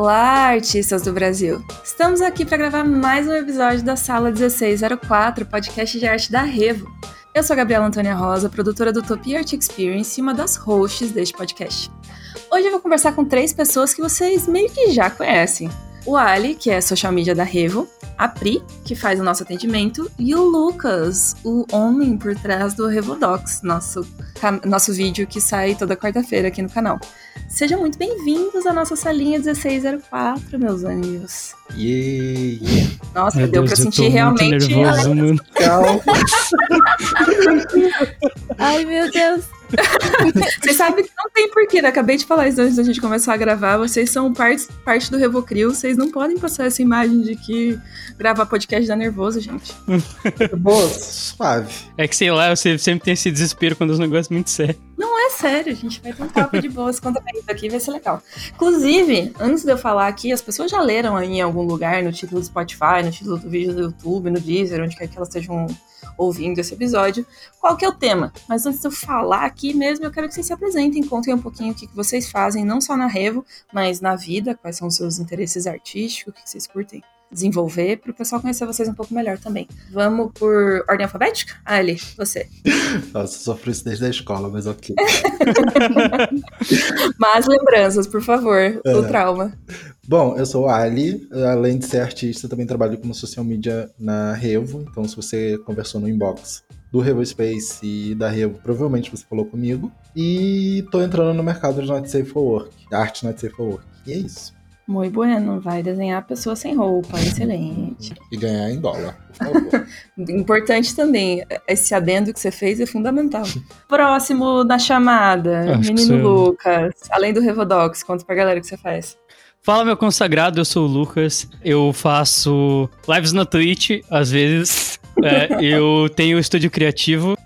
Olá, artistas do Brasil! Estamos aqui para gravar mais um episódio da Sala 1604, podcast de arte da Revo. Eu sou a Gabriela Antônia Rosa, produtora do Utopia Art Experience e uma das hosts deste podcast. Hoje eu vou conversar com três pessoas que vocês meio que já conhecem. O Ali, que é social media da Revo, a Pri, que faz o nosso atendimento, e o Lucas, o homem por trás do Revodox, nosso, nosso vídeo que sai toda quarta-feira aqui no canal. Sejam muito bem-vindos à nossa salinha 1604, meus anjos. Yay! Nossa, Meu deu Deus, pra sentir realmente. Nervoso. Ai, meu Deus. Vocês sabem que não tem porquê, né? Acabei de falar isso antes da gente começar a gravar. Vocês são parte, parte do Revocrio. Vocês não podem passar essa imagem de que gravar podcast dá nervoso, gente. Boa, suave. É que sei lá, você sempre tem esse desespero quando os negócios muito sérios. Não é sério, a gente vai ter um papo de boas quando é isso aqui, vai ser legal. Inclusive, antes de eu falar aqui, as pessoas já leram aí em algum lugar, no título do Spotify, no título do vídeo do YouTube, no Deezer, onde quer que elas estejam ouvindo esse episódio, qual que é o tema. Mas antes de eu falar aqui mesmo, eu quero que vocês se apresentem, contem um pouquinho o que, vocês fazem, não só na Revo, mas na vida, quais são os seus interesses artísticos, o que vocês curtem desenvolver para o pessoal conhecer vocês um pouco melhor também. Vamos por ordem alfabética? Ali, você. Nossa, sofri isso desde a escola, mas ok. Mas lembranças, por favor, é. o trauma. Bom, eu sou Ali, além de ser artista, também trabalho como social media na Revo, então se você conversou no inbox do Revo Space e da Revo, provavelmente você falou comigo. E tô entrando no mercado de Not Safe for Work, arte Not Safe for Work. E é isso. Muito bueno, vai desenhar pessoa sem roupa, excelente. E ganhar em dólar, por favor. Importante também, esse adendo que você fez é fundamental. Próximo na chamada, Acho menino Lucas, além do Revodox, conta pra galera o que você faz. Fala, meu consagrado, eu sou o Lucas. Eu faço lives na Twitch, às vezes. É, eu tenho estúdio criativo,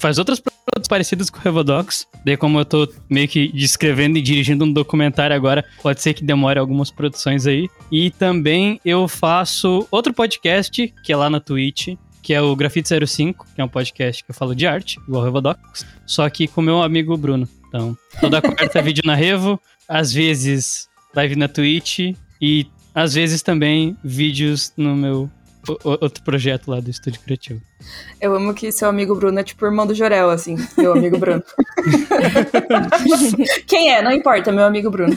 faz outras produtos parecidos com o Revodox. Daí, como eu tô meio que descrevendo e dirigindo um documentário agora, pode ser que demore algumas produções aí. E também eu faço outro podcast, que é lá na Twitch, que é o Grafite 05, que é um podcast que eu falo de arte, igual o Revodox, só que com meu amigo Bruno. Então, toda quarta vídeo na Revo, às vezes live na Twitch e às vezes também vídeos no meu outro projeto lá do Estúdio Criativo. Eu amo que seu amigo Bruno é tipo irmão do Jorel, assim, meu amigo Bruno. Quem é? Não importa, meu amigo Bruno.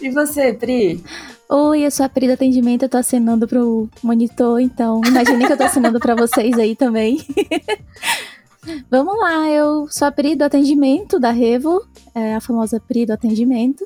e você, Pri? Oi, eu sou a Pri do atendimento, eu tô assinando pro monitor, então imagine que eu tô assinando pra vocês aí também. Vamos lá, eu sou a Pri do atendimento da Revo, é a famosa Pri do atendimento.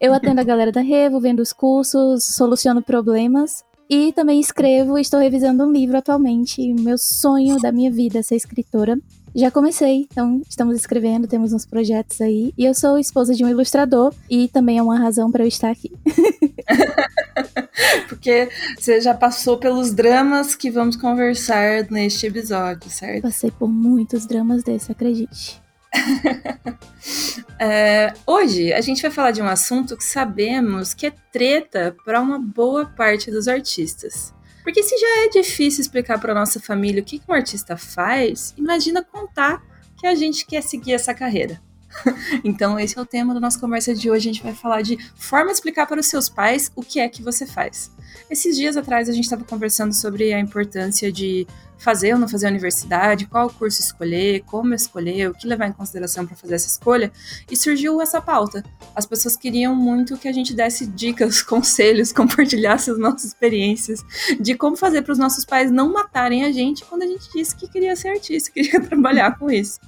Eu atendo a galera da Revo, vendo os cursos, soluciono problemas e também escrevo estou revisando um livro atualmente. Meu sonho da minha vida é ser escritora. Já comecei, então estamos escrevendo, temos uns projetos aí. E eu sou esposa de um ilustrador e também é uma razão para eu estar aqui. Porque você já passou pelos dramas que vamos conversar neste episódio, certo? Passei por muitos dramas desse, acredite. é, hoje a gente vai falar de um assunto que sabemos que é treta para uma boa parte dos artistas. Porque se já é difícil explicar para nossa família o que um artista faz, imagina contar que a gente quer seguir essa carreira. então, esse é o tema da nossa conversa de hoje. A gente vai falar de forma de explicar para os seus pais o que é que você faz. Esses dias atrás a gente estava conversando sobre a importância de fazer ou não fazer a universidade, qual curso escolher, como escolher, o que levar em consideração para fazer essa escolha, e surgiu essa pauta. As pessoas queriam muito que a gente desse dicas, conselhos, compartilhasse as nossas experiências de como fazer para os nossos pais não matarem a gente quando a gente disse que queria ser artista, queria trabalhar com isso.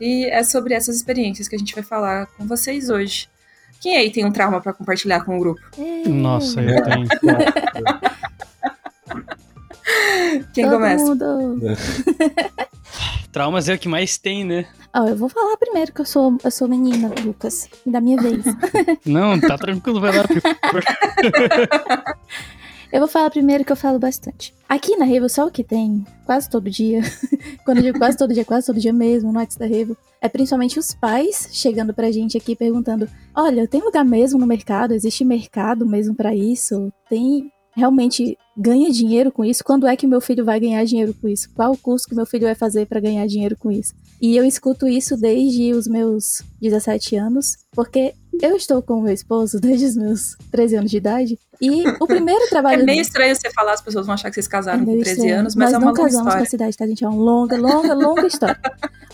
E é sobre essas experiências que a gente vai falar com vocês hoje. Quem aí tem um trauma para compartilhar com o grupo? Nossa, eu tenho. Quem Todo começa? Mundo. Traumas é o que mais tem, né? Oh, eu vou falar primeiro que eu sou, eu sou menina, Lucas. Da minha vez. Não, tá tranquilo, vai lá. eu vou falar primeiro que eu falo bastante. Aqui na Revo, só o que tem, quase todo dia, quando eu digo quase todo dia, quase todo dia mesmo, no da Revo, é principalmente os pais chegando pra gente aqui perguntando: olha, tem lugar mesmo no mercado? Existe mercado mesmo para isso? Tem realmente ganha dinheiro com isso? Quando é que meu filho vai ganhar dinheiro com isso? Qual o curso que meu filho vai fazer para ganhar dinheiro com isso? E eu escuto isso desde os meus 17 anos, porque eu estou com o meu esposo desde os meus 13 anos de idade. E o primeiro trabalho. É meio estranho você falar, as pessoas vão achar que vocês casaram É com meio 13 estranho. anos, mas Nós é uma não longa casamos com história. a cidade, tá, gente? É uma longa, longa, longa história.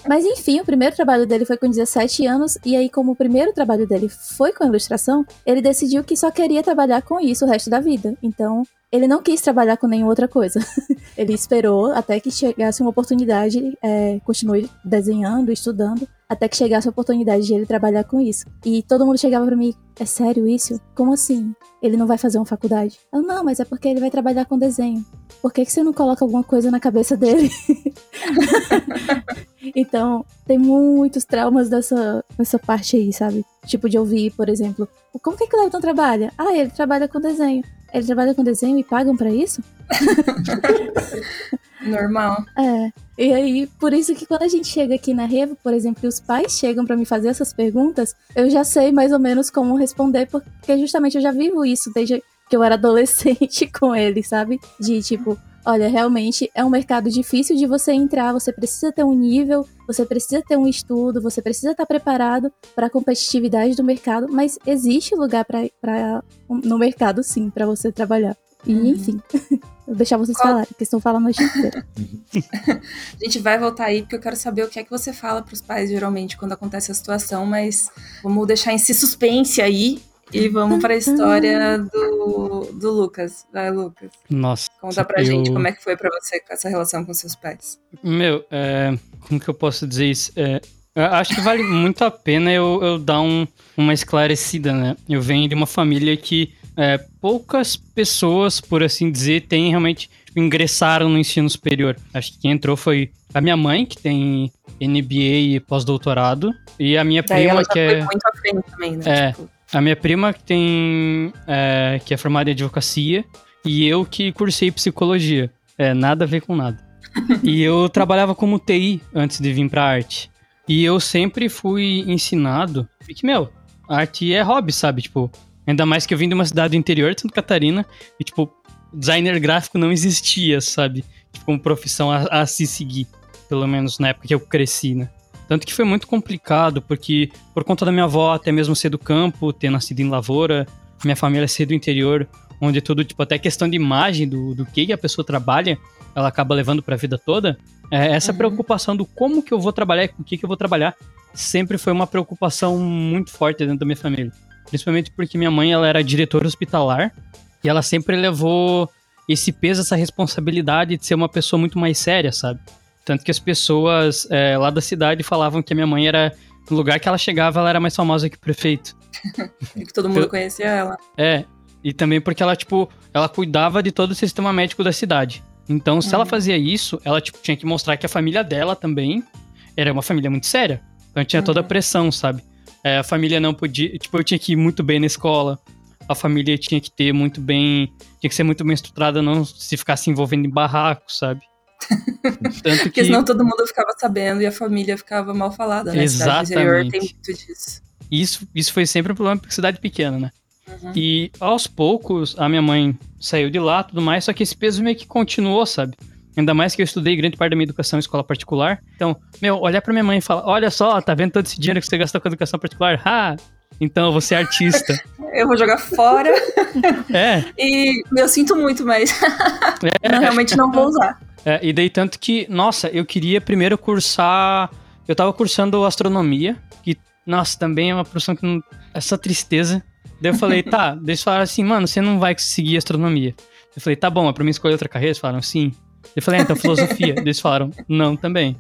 Mas enfim, o primeiro trabalho dele foi com 17 anos, e aí, como o primeiro trabalho dele foi com ilustração, ele decidiu que só queria trabalhar com isso o resto da vida. Então, ele não quis trabalhar com nenhuma outra coisa. ele esperou até que chegasse uma oportunidade, é, continuou desenhando, estudando, até que chegasse a oportunidade de ele trabalhar com isso. E todo mundo chegava pra mim, é sério isso? Como assim? Ele não vai fazer uma faculdade? Eu, não, mas é porque ele vai trabalhar com desenho. Por que, que você não coloca alguma coisa na cabeça dele? então, tem muitos traumas dessa, dessa parte aí, sabe? Tipo de ouvir, por exemplo, como que, que o Leviton trabalha? Ah, ele trabalha com desenho. Ele trabalha com desenho e pagam pra isso? Normal. É. E aí, por isso que quando a gente chega aqui na Revo, por exemplo, e os pais chegam pra me fazer essas perguntas, eu já sei mais ou menos como responder, porque justamente eu já vivo isso desde que eu era adolescente com eles, sabe? De tipo, olha, realmente é um mercado difícil de você entrar, você precisa ter um nível, você precisa ter um estudo, você precisa estar preparado para a competitividade do mercado, mas existe lugar para no mercado sim para você trabalhar. E Uhum. enfim, vou deixar vocês Qual- falarem, porque estão falando a noite inteira. A gente vai voltar aí porque eu quero saber o que é que você fala pros pais geralmente quando acontece a situação, mas vamos deixar esse suspense aí e vamos pra história do, do Lucas. Vai, Lucas. Nossa. Conta pra eu- gente como é que foi pra você com essa relação com seus pais. Meu, é, como que eu posso dizer isso? É, acho que vale muito a pena eu, eu dar um- uma esclarecida, né? Eu venho de uma família que é, poucas pessoas, por assim dizer, têm realmente tipo, ingressaram no ensino superior. Acho que quem entrou foi a minha mãe, que tem MBA e pós-doutorado, e a minha Daí ela prima, que foi é. muito à frente também, né? É. Tipo, A minha prima que tem. é, que é formada em advocacia e eu que cursei psicologia. É, nada a ver com nada. e eu trabalhava como TI antes de vir pra arte. E eu sempre fui ensinado que, meu, arte é hobby, sabe? Tipo, ainda mais que eu vim de uma cidade do interior Santa Catarina e, tipo, designer gráfico não existia, sabe? Tipo, como profissão a, a se seguir. Pelo menos na época que eu cresci, né? Tanto que foi muito complicado, porque por conta da minha avó até mesmo ser do campo, ter nascido em lavoura, minha família ser do interior, onde tudo, tipo, até questão de imagem do, do que a pessoa trabalha, ela acaba levando pra vida toda. É, essa Uhum. preocupação do como que eu vou trabalhar e com o que, que eu vou trabalhar sempre foi uma preocupação muito forte dentro da minha família. Principalmente porque minha mãe ela era diretora hospitalar e ela sempre levou esse peso, essa responsabilidade de ser uma pessoa muito mais séria, sabe? Tanto que as pessoas é, lá da cidade falavam que a minha mãe era. No lugar que ela chegava, ela era mais famosa que o prefeito. que todo mundo Eu- conhecia ela. É. E também porque ela, tipo, ela cuidava de todo o sistema médico da cidade. Então, se ela Uhum. fazia isso, ela, tipo, tinha que mostrar que a família dela também era uma família muito séria. Então tinha toda a Uhum. pressão, sabe? É, a família não podia. Tipo, eu tinha que ir muito bem na escola. A família tinha que ter muito bem. Tinha que ser muito bem estruturada, não se ficar se envolvendo em barraco, sabe? Tanto Porque que. senão todo mundo ficava sabendo e a família ficava mal falada, né? Cidade do interior tem Exatamente. muito disso. Isso, isso foi sempre um problema porque cidade pequena, né? Uhum. E aos poucos, a minha mãe saiu de lá tudo mais, só que esse peso meio que continuou, sabe? Ainda mais que eu estudei grande parte da minha educação em escola particular. Então, meu, olhar pra minha mãe e falar: Olha só, tá vendo todo esse dinheiro que você gastou com educação particular? Ah, então você é artista. Eu vou jogar fora é, e eu sinto muito, mas é. não, realmente não vou usar. É, e daí tanto que, nossa, eu queria primeiro cursar. Eu tava cursando astronomia, que, nossa, também é uma profissão que não. Essa tristeza. Daí eu falei, tá, eles falaram assim, mano, você não vai seguir astronomia. Eu falei, tá bom, mas pra mim escolher outra carreira, eles falaram, sim. Eu falei, ah, então filosofia. eles falaram, não, também.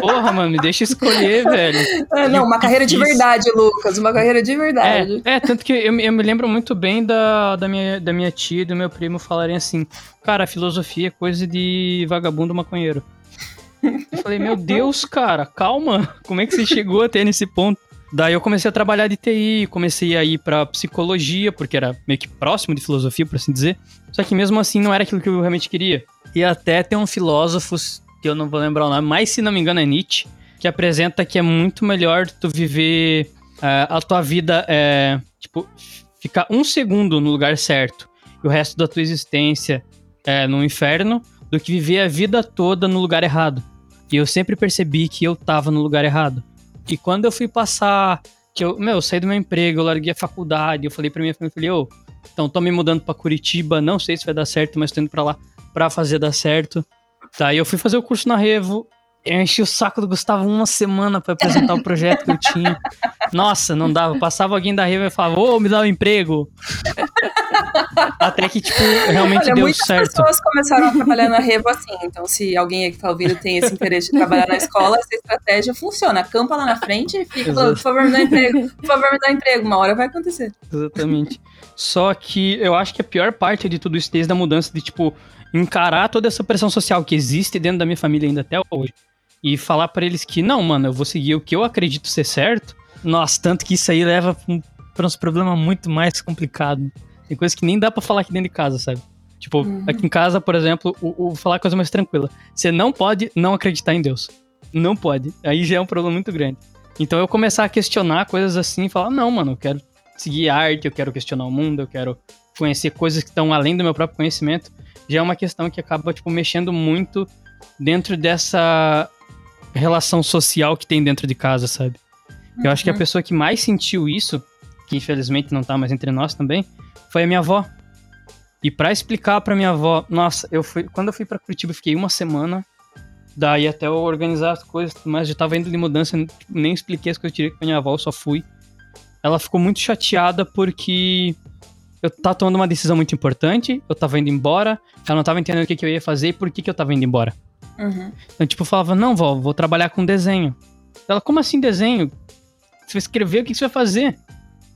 Porra, mano, me deixa escolher, velho. É, não, uma carreira de verdade, Lucas. Uma carreira de verdade. É, é, tanto que eu, me- eu me lembro muito bem da, da, minha, da minha tia e do meu primo falarem assim: Cara, filosofia é coisa de vagabundo maconheiro. Eu falei, meu Deus, cara, calma. Como é que você chegou até nesse ponto? Daí eu comecei a trabalhar de TI, comecei a ir pra psicologia, porque era meio que próximo de filosofia, por assim dizer. Só que mesmo assim não era aquilo que eu realmente queria. E até tem um filósofo, que eu não vou lembrar o nome, mas se não me engano é Nietzsche, que apresenta que é muito melhor tu viver é, a tua vida, é, tipo, ficar um segundo no lugar certo e o resto da tua existência é, no inferno, do que viver a vida toda no lugar errado. E eu sempre percebi que eu tava no lugar errado. E quando eu fui passar, que eu, meu, eu saí do meu emprego, eu larguei a faculdade, eu falei pra minha família, falei, ô, então tô me mudando pra Curitiba, não sei se vai dar certo, mas tô indo pra lá pra fazer dar certo. Tá, e eu fui fazer o curso na Revo, eu enchi o saco do Gustavo uma semana pra apresentar o projeto que eu tinha. Nossa, não dava. Passava alguém da Revo e falava, ô, me dá um emprego. Até que, tipo, realmente Olha, deu muitas certo. pessoas começaram a trabalhar na Revo assim. Então, se alguém que tá ouvindo tem esse interesse de trabalhar na escola, essa estratégia funciona. Acampa lá na frente e fica falando, por favor, me dá um emprego. Por favor, me dá um emprego. Uma hora vai acontecer. Exatamente. Só que eu acho que a pior parte de tudo isso, desde a mudança de, tipo, encarar toda essa pressão social que existe dentro da minha família ainda até hoje. E falar pra eles que, não, mano, eu vou seguir o que eu acredito ser certo. Nossa, tanto que isso aí leva pra um- pra uns problemas muito mais complicados. Tem coisas que nem dá pra falar aqui dentro de casa, sabe? Tipo, Uhum. aqui em casa, por exemplo, o, o falar coisa mais tranquila. Você não pode não acreditar em Deus. Não pode. Aí já é um problema muito grande. Então eu começar a questionar coisas assim e falar, não, mano, eu quero seguir arte, eu quero questionar o mundo, eu quero conhecer coisas que estão além do meu próprio conhecimento, já é uma questão que acaba, tipo, mexendo muito dentro dessa relação social que tem dentro de casa, sabe? Eu acho que a Uhum. pessoa que mais sentiu isso, que infelizmente não tá mais entre nós também, foi a minha avó. E pra explicar pra minha avó, nossa, eu fui, quando eu fui pra Curitiba, eu fiquei uma semana, daí até eu organizar as coisas, mas eu tava indo de mudança, nem expliquei as coisas direito pra minha avó, eu só fui. Ela ficou muito chateada porque eu tava tomando uma decisão muito importante, eu tava indo embora, ela não tava entendendo o que, que eu ia fazer e por que, que eu tava indo embora. Uhum. Então, tipo, eu falava, não, vó, vou trabalhar com desenho. Ela, como assim desenho? Você vai escrever, o que que você vai fazer?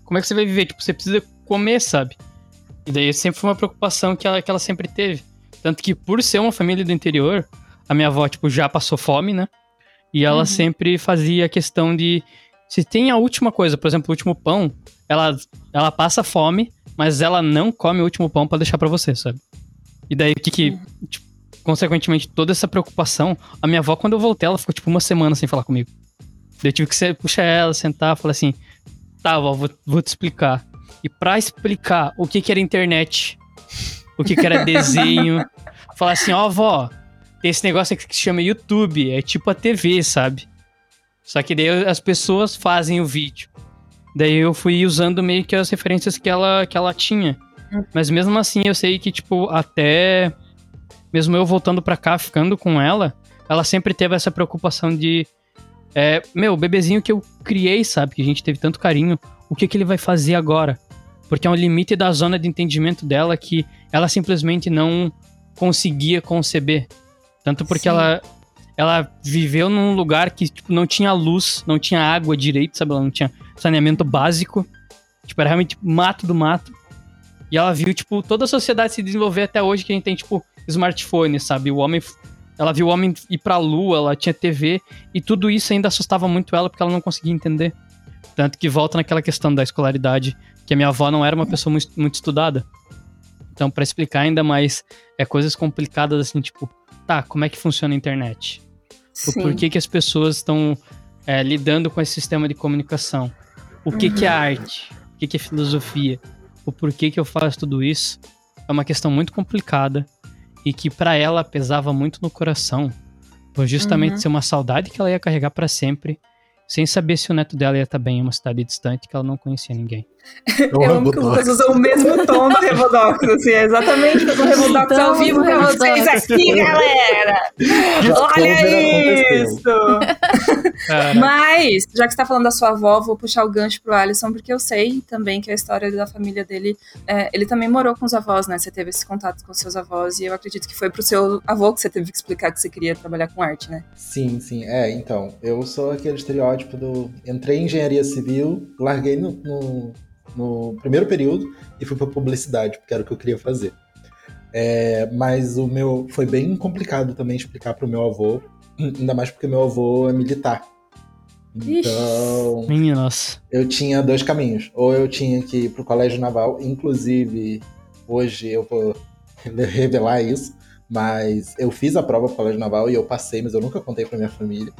Como é que você vai viver? Tipo, você precisa comer, sabe? E daí sempre foi uma preocupação que ela, que ela sempre teve. Tanto que, por ser uma família do interior, a minha avó, tipo, já passou fome, né? E ela Uhum. sempre fazia a questão de. Se tem a última coisa, por exemplo, o último pão, ela, ela passa fome, mas ela não come o último pão pra deixar pra você, sabe? E daí, o que que. tipo, consequentemente, toda essa preocupação. A minha avó, quando eu voltei, ela ficou tipo uma semana sem falar comigo. Eu tive que puxar ela, sentar, falar assim: tá, vó, vou, vou te explicar. E pra explicar o que que era internet, o que que era desenho, falar assim: ó, vó, tem esse negócio aqui que se chama YouTube, é tipo a TV, sabe? Só que daí as pessoas fazem o vídeo. Daí eu fui usando meio que as referências que ela, que ela tinha. Mas mesmo assim, eu sei que, tipo, até mesmo eu voltando pra cá, ficando com ela, ela sempre teve essa preocupação de. É, meu, o bebezinho que eu criei, sabe? Que a gente teve tanto carinho, o que, que ele vai fazer agora? Porque é um limite da zona de entendimento dela que ela simplesmente não conseguia conceber. Tanto porque Sim. ela, ela viveu num lugar que tipo, não tinha luz, não tinha água direito, sabe? Ela não tinha saneamento básico. Tipo, era realmente mato do mato. E ela viu, tipo, toda a sociedade se desenvolver até hoje, que a gente tem, tipo, smartphone, sabe? O homem. Ela viu o homem ir pra lua, ela tinha TV, e tudo isso ainda assustava muito ela, porque ela não conseguia entender. Tanto que volta naquela questão da escolaridade, que a minha avó não era uma pessoa muito, muito estudada. Então, pra explicar ainda mais, é coisas complicadas assim, tipo, tá, como é que funciona a internet? O Sim. porquê que as pessoas estão é, lidando com esse sistema de comunicação? O que, que é arte? O que, que é filosofia? O porquê que eu faço tudo isso? É uma questão muito complicada e que pra ela pesava muito no coração, por justamente Uhum. ser uma saudade que ela ia carregar pra sempre, sem saber se o neto dela ia estar bem em uma cidade distante que ela não conhecia ninguém. Eu amo que o Lucas usou o mesmo tom do Revodox, assim, é exatamente o Revodox ao Estamos vivo no pra vocês aqui, galera! Olha isso! Mas, já que você tá falando da sua avó, vou puxar o gancho pro Alisson, porque eu sei também que a história da família dele, é, ele também morou com os avós, né? Você teve esse contato com seus avós, e eu acredito que foi pro seu avô que você teve que explicar que você queria trabalhar com arte, né? Sim, sim. É, então, eu sou aquele estereótipo do. Entrei em engenharia civil, larguei no, no, no primeiro período e fui pra publicidade, porque era o que eu queria fazer. É, mas o meu. Foi bem complicado também explicar pro meu avô, ainda mais porque meu avô é militar. Então, meninas. eu tinha dois caminhos. Ou eu tinha que ir pro colégio naval, inclusive hoje eu vou revelar isso, mas eu fiz a prova pro colégio naval e eu passei, mas eu nunca contei pra minha família.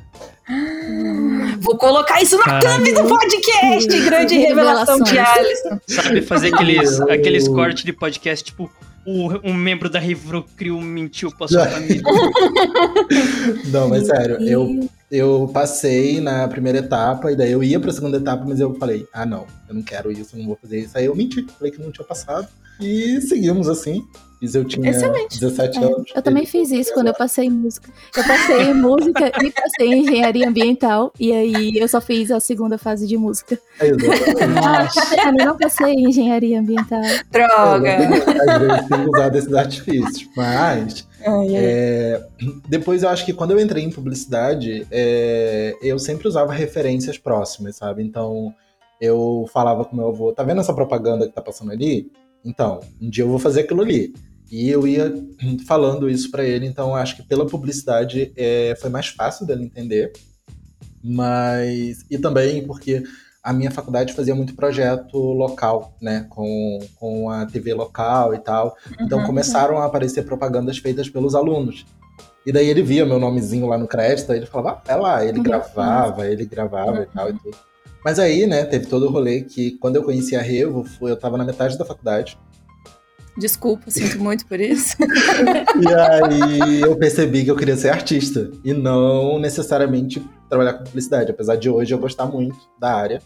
Vou colocar isso na Caralho. thumb do podcast! Grande revelação de. Alisson. Sabe fazer aqueles, aqueles cortes de podcast, tipo, o- um membro da Revro Crew mentiu pra sua família. Não, mas sério, eu, eu passei na primeira etapa e daí eu ia pra segunda etapa, mas eu falei, ah não, eu não quero isso, eu não vou fazer isso. Aí eu menti, falei que não tinha passado. E seguimos assim. Fiz eu tinha Excelente. 17 É, anos. eu também fiz isso quando eu passei em música. Eu passei em música e passei em engenharia ambiental. E aí eu só fiz a segunda fase de música. É, exatamente. Eu não passei em engenharia ambiental. Droga! Às vezes tem que usar esses artifícios. Mas Ai, ai. é, depois eu acho que quando eu entrei em publicidade, é, eu sempre usava referências próximas, sabe? Então eu falava com meu avô, tá vendo essa propaganda que tá passando ali? Então, um dia eu vou fazer aquilo ali. E eu ia falando isso pra ele, então acho que pela publicidade é, foi mais fácil dele entender. Mas. E também porque a minha faculdade fazia muito projeto local, né? Com, com a TV local e tal. Então Uhum. começaram a aparecer propagandas feitas pelos alunos. E daí ele via meu nomezinho lá no crédito, aí ele falava, ah, é lá, ele Uhum. gravava, ele gravava e tal e tudo. Mas aí, né, teve todo o rolê que quando eu conheci a Revo, eu tava na metade da faculdade. Desculpa, sinto muito por isso. E aí eu percebi que eu queria ser artista e não necessariamente trabalhar com publicidade, apesar de hoje eu gostar muito da área.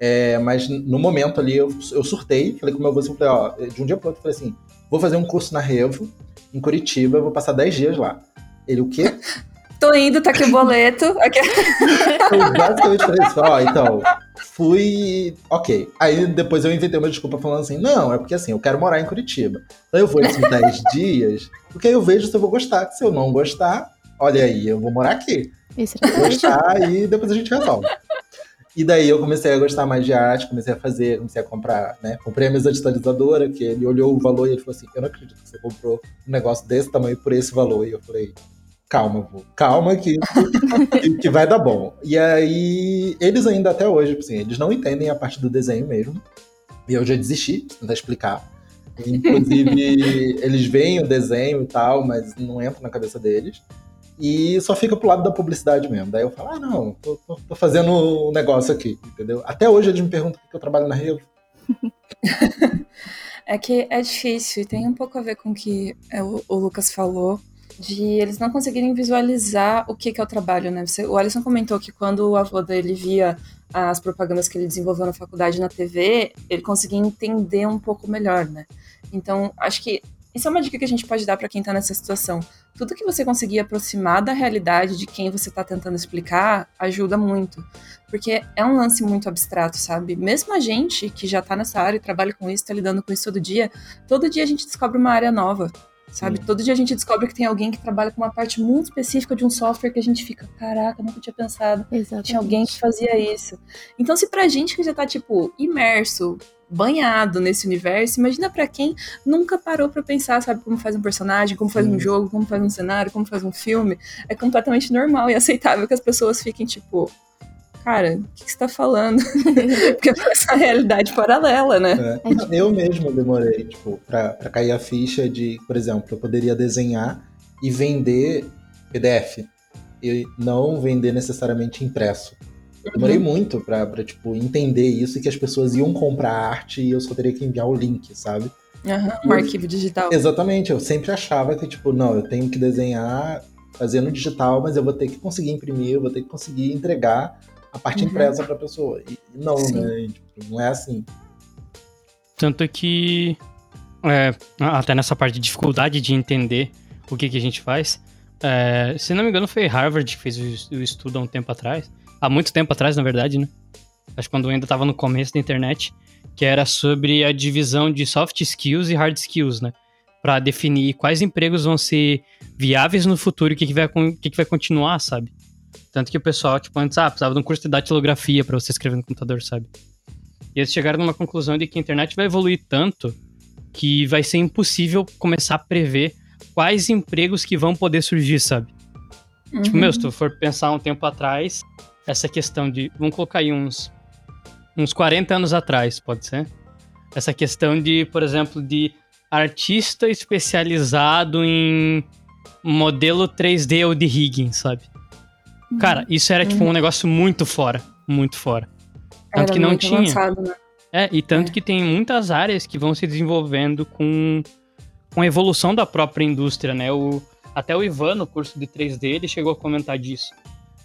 É, mas no momento ali eu, eu surtei, falei com meu avô assim, falei, ó, de um dia pro outro, eu falei assim, vou fazer um curso na Revo, em Curitiba, vou passar 10 dias lá. Ele, o quê? Tô indo, tá aqui o boleto. Aqui- Eu basicamente falei isso, ó, então, fui. Ok. Aí depois eu inventei uma desculpa falando assim: não, é porque assim, eu quero morar em Curitiba. Então eu vou esses 10 dias, porque aí eu vejo se eu vou gostar. Se eu não gostar, olha aí, eu vou morar aqui. Estratégia. Gostar e depois a gente resolve. E daí eu comecei a gostar mais de arte, comecei a fazer, comecei a comprar, né? Comprei a mesa digitalizadora, que ele olhou o valor e ele falou assim: Eu não acredito que você comprou um negócio desse tamanho por esse valor. E eu falei, calma, vô, calma que, que, que vai dar bom. E aí, eles ainda até hoje, assim, eles não entendem a parte do desenho mesmo. E eu já desisti de tentar explicar. Inclusive, eles veem o desenho e tal, mas não entra na cabeça deles. E só fica pro lado da publicidade mesmo. Daí eu falo, ah, não, tô, tô- tô fazendo um negócio aqui, entendeu? Até hoje eles me perguntam por que eu trabalho na Rio. É que é difícil, e tem um pouco a ver com o que é, o Lucas falou, de eles não conseguirem visualizar o que, que é o trabalho, né? Você- o Alisson comentou que quando o avô dele via as propagandas que ele desenvolveu na faculdade na TV, ele conseguia entender um pouco melhor, né? Então, acho que isso é uma dica que a gente pode dar para quem tá nessa situação. Tudo que você conseguir aproximar da realidade de quem você tá tentando explicar ajuda muito. Porque é um lance muito abstrato, sabe? Mesmo a gente que já tá nessa área e trabalha com isso, tá lidando com isso todo dia, todo dia a gente descobre uma área nova, sabe? Todo dia a gente descobre que tem alguém que trabalha com uma parte muito específica de um software que a gente fica, caraca, nunca tinha pensado. Exatamente. Tinha alguém que fazia isso. Então, se pra gente que já tá, tipo, imerso, banhado nesse universo, imagina pra quem nunca parou pra pensar, sabe, como faz um personagem, como faz um jogo, como faz um cenário, como faz um filme. É completamente normal e aceitável que as pessoas fiquem, tipo, cara, o que, que você tá falando? Porque é essa realidade paralela, né? É. Não, Eu mesmo demorei, tipo, pra, pra cair a ficha de, por exemplo, eu poderia desenhar e vender PDF. E não vender necessariamente impresso. Eu demorei muito pra, pra, tipo, entender isso e que as pessoas iam comprar arte e eu só teria que enviar o link, sabe? Aham, um arquivo digital. Exatamente, eu sempre achava que, tipo, não, eu tenho que desenhar, fazer no digital, mas eu vou ter que conseguir imprimir, eu vou ter que conseguir entregar a parte Uhum. impressa pra pessoa. E não, Sim. né? Tipo, não é assim. Tanto que, é, até nessa parte de dificuldade de entender o que, que a gente faz, é, se não me engano foi Harvard que fez o, o estudo há um tempo atrás, há muito tempo atrás, na verdade, né? Acho que quando eu ainda estava no começo da internet, que era sobre a divisão de soft skills e hard skills, né? Para definir quais empregos vão ser viáveis no futuro e o que, que, vai, que, que vai continuar, sabe? Tanto que o pessoal, tipo, antes, ah, precisava de um curso de datilografia para você escrever no computador, sabe? E eles chegaram numa conclusão de que a internet vai evoluir tanto que vai ser impossível começar a prever quais empregos que vão poder surgir, sabe? Tipo, Uhum. meu, se tu for pensar um tempo atrás, essa questão de. Vamos colocar aí uns. Uns 40 anos atrás, pode ser? Essa questão de, por exemplo, de artista especializado em modelo 3D ou de rigging, sabe? Cara, isso era tipo um negócio muito fora. Muito fora. Tanto Era que não tinha. avançado, né? É, e tanto É. que tem muitas áreas que vão se desenvolvendo com, com a evolução da própria indústria, né? O, até o Ivan, no curso de 3D, ele chegou a comentar disso.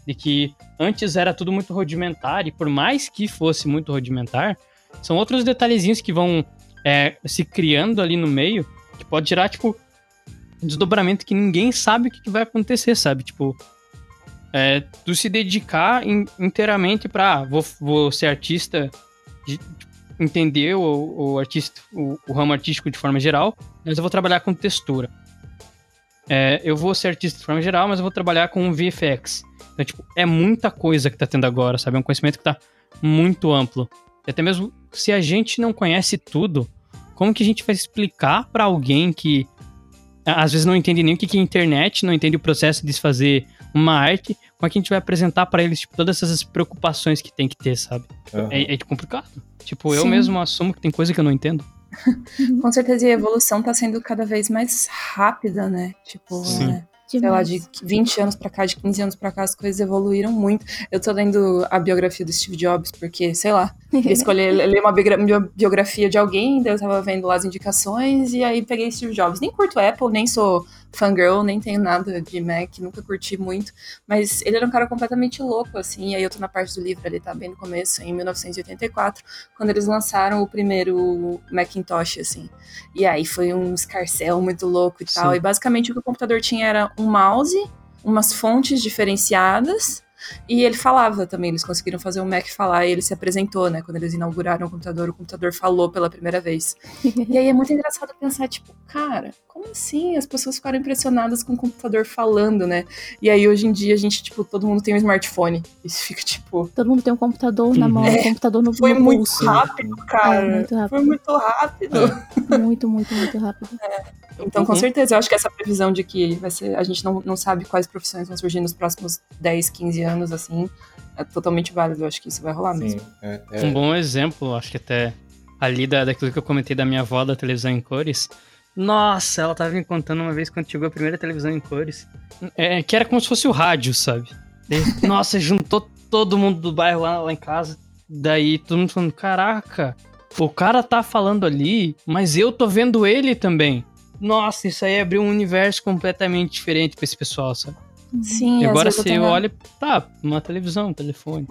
De que antes era tudo muito rudimentar, e por mais que fosse muito rudimentar, são outros detalhezinhos que vão é, se criando ali no meio, que pode gerar, tipo, um desdobramento que ninguém sabe o que, que vai acontecer, sabe? Tipo, é, tu se dedicar in, inteiramente pra, ah, vou, vou ser artista, de, entender o, o artista, o, o, ramo artístico de forma geral, mas eu vou trabalhar com textura. É, eu vou ser artista de forma geral, mas eu vou trabalhar com VFX. Então, tipo, é muita coisa que tá tendo agora, sabe? É um conhecimento que tá muito amplo. E até mesmo se a gente não conhece tudo, como que a gente vai explicar para alguém que às vezes não entende nem o que é internet, não entende o processo de se fazer uma arte, como é que a gente vai apresentar para eles tipo, todas essas preocupações que tem que ter, sabe? Uhum. É, é, complicado. Tipo, Sim. eu mesmo assumo que tem coisa que eu não entendo. Com certeza, e a evolução tá sendo cada vez mais rápida, né? Tipo, Sim. É sei lá, de 20 anos para cá, de 15 anos para cá, as coisas evoluíram muito. Eu tô lendo a biografia do Steve Jobs, porque, sei lá, escolhi ler uma biografia de alguém, daí eu tava vendo lá as indicações, e aí peguei Steve Jobs. Nem curto Apple, nem sou fangirl, nem tenho nada de Mac, nunca curti muito, mas ele era um cara completamente louco, assim, e aí eu tô na parte do livro, ele tá bem no começo, em 1984, quando eles lançaram o primeiro Macintosh, assim, e aí foi um escarcel muito louco e Sim. tal, e basicamente o que o computador tinha era um mouse, umas fontes diferenciadas, e ele falava também, eles conseguiram fazer o Mac falar e ele se apresentou, né? Quando eles inauguraram o computador, o computador falou pela primeira vez. e aí é muito engraçado pensar, tipo, cara, como assim? As pessoas ficaram impressionadas com o computador falando, né? E aí hoje em dia a gente, tipo, todo mundo tem um smartphone. Isso fica, tipo. Todo mundo tem um computador na mão, é, um computador no Foi no muito rápido, cara. É, muito rápido. Foi muito rápido. É. Muito, muito, muito rápido. É. Então, com uhum. certeza, eu acho que essa previsão de que vai ser. A gente não, não sabe quais profissões vão surgir nos próximos 10, 15 anos, assim, é totalmente válido. Eu acho que isso vai rolar Sim, mesmo. É, é... Um bom exemplo, acho que até ali da, daquilo que eu comentei da minha avó da televisão em cores nossa, ela tava me contando uma vez quando chegou a primeira televisão em cores. É, que era como se fosse o rádio, sabe? E, nossa, juntou todo mundo do bairro lá, lá em casa. Daí todo mundo falando: caraca, o cara tá falando ali, mas eu tô vendo ele também. Nossa, isso aí abriu um universo completamente diferente pra esse pessoal, sabe? Sim, e agora você tenho... olha, tá, uma televisão, um telefone.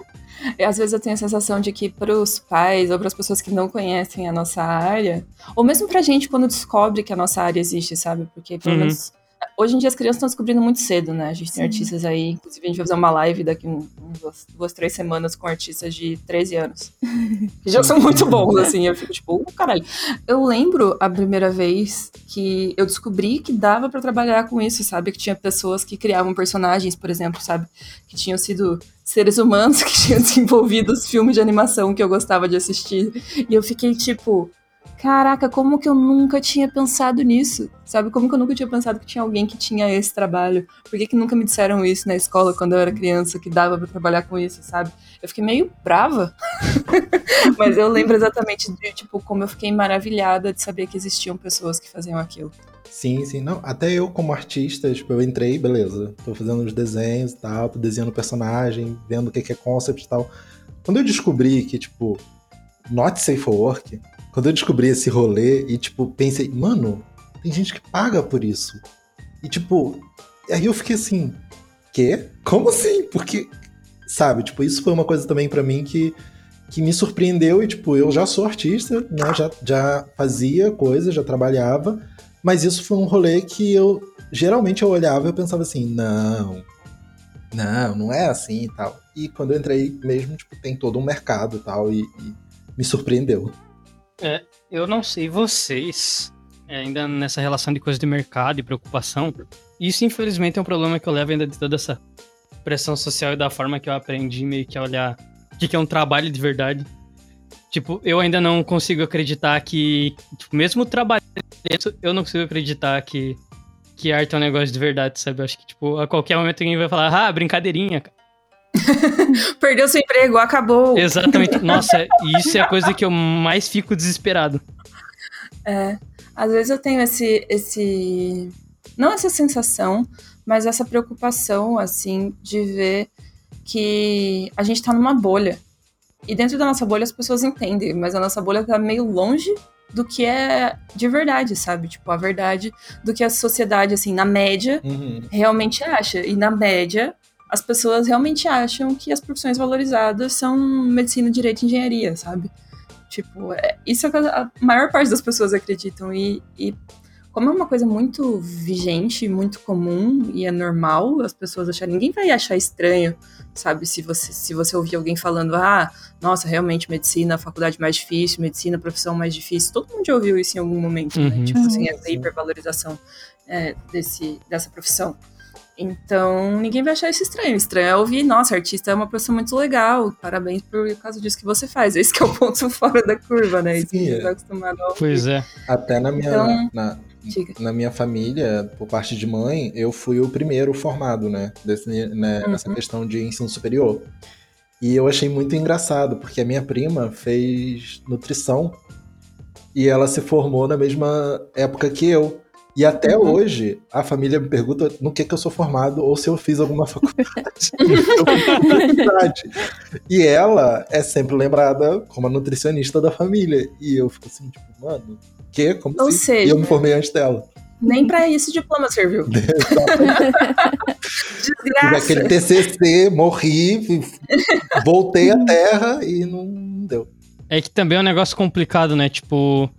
E às vezes eu tenho a sensação de que para os pais ou para as pessoas que não conhecem a nossa área, ou mesmo pra gente quando descobre que a nossa área existe, sabe? Porque pelo uhum. menos Hoje em dia as crianças estão descobrindo muito cedo, né? A gente Sim. tem artistas aí, inclusive a gente vai fazer uma live daqui um, duas, duas, três semanas com artistas de 13 anos. que já são muito bons, assim. Eu fico tipo, oh, caralho. Eu lembro a primeira vez que eu descobri que dava para trabalhar com isso, sabe? Que tinha pessoas que criavam personagens, por exemplo, sabe? Que tinham sido seres humanos que tinham desenvolvido os filmes de animação que eu gostava de assistir. E eu fiquei tipo, caraca, como que eu nunca tinha pensado nisso? Sabe, como que eu nunca tinha pensado que tinha alguém que tinha esse trabalho? Por que, que nunca me disseram isso na escola quando eu era criança, que dava para trabalhar com isso, sabe? Eu fiquei meio brava. Mas eu lembro exatamente de, tipo, como eu fiquei maravilhada de saber que existiam pessoas que faziam aquilo. Sim, sim. Não, até eu como artista, tipo, eu entrei, beleza. Tô fazendo os desenhos e tal, tô desenhando personagem, vendo o que é concept e tal. Quando eu descobri que, tipo, not safe for work, quando eu descobri esse rolê e, tipo, pensei, mano, tem gente que paga por isso. E, tipo, aí eu fiquei assim, quê? Como assim? Porque, sabe, tipo, isso foi uma coisa também para mim que, que me surpreendeu e, tipo, eu já sou artista, né? Já, já fazia coisa, já trabalhava, mas isso foi um rolê que eu, geralmente eu olhava e eu pensava assim, não, não, não é assim e tal. E quando eu entrei mesmo, tipo, tem todo um mercado e tal, e, e me surpreendeu. É, eu não sei vocês, é, ainda nessa relação de coisa de mercado e preocupação, isso infelizmente é um problema que eu levo ainda de toda essa pressão social e da forma que eu aprendi meio que a olhar o que é um trabalho de verdade. Tipo, eu ainda não consigo acreditar que, tipo, mesmo trabalhando, eu não consigo acreditar que, que arte é um negócio de verdade, sabe? Eu acho que, tipo, a qualquer momento alguém vai falar, ah, brincadeirinha, cara. Perdeu seu emprego, acabou. Exatamente. Nossa, isso é a coisa que eu mais fico desesperado. É. Às vezes eu tenho esse, esse. Não essa sensação, mas essa preocupação, assim, de ver que a gente tá numa bolha. E dentro da nossa bolha as pessoas entendem, mas a nossa bolha tá meio longe do que é de verdade, sabe? Tipo, a verdade do que a sociedade, assim, na média, Uhum. realmente acha. E na média, as pessoas realmente acham que as profissões valorizadas são medicina, direito e engenharia, sabe? Tipo, é, isso é o que a maior parte das pessoas acreditam. E, e como é uma coisa muito vigente, muito comum e é normal as pessoas acharem, ninguém vai achar estranho, sabe? Se você, se você ouvir alguém falando, ah, nossa, realmente medicina, é a faculdade mais difícil, medicina, é a profissão mais difícil. Todo mundo já ouviu isso em algum momento, né? Uhum. Tipo assim, Uhum. essa hipervalorização é, desse, dessa profissão. Então, ninguém vai achar isso estranho. Estranho é ouvir, nossa, artista é uma profissão muito legal, parabéns por causa disso que você faz. Esse que é o ponto fora da curva, né? Isso que a Sim, gente é. tá acostumado a ouvir. Pois é. Até na minha, Então- na, Diga. na minha família, por parte de mãe, eu fui o primeiro formado, né? Desse, né Uhum. Nessa questão de ensino superior. E eu achei muito engraçado, porque a minha prima fez nutrição e ela se formou na mesma época que eu. E até Uhum. hoje, a família me pergunta no que, que eu sou formado ou se eu fiz alguma faculdade. Eu fiz faculdade. e ela é sempre lembrada como a nutricionista da família. E eu fico assim, tipo, mano, que? Como Ou assim? seja- E eu me formei antes dela. Nem pra esse diploma serviu. Desgraça! aquele TCC, morri, voltei à Terra e não deu. É que também é um negócio complicado, né? Tipo,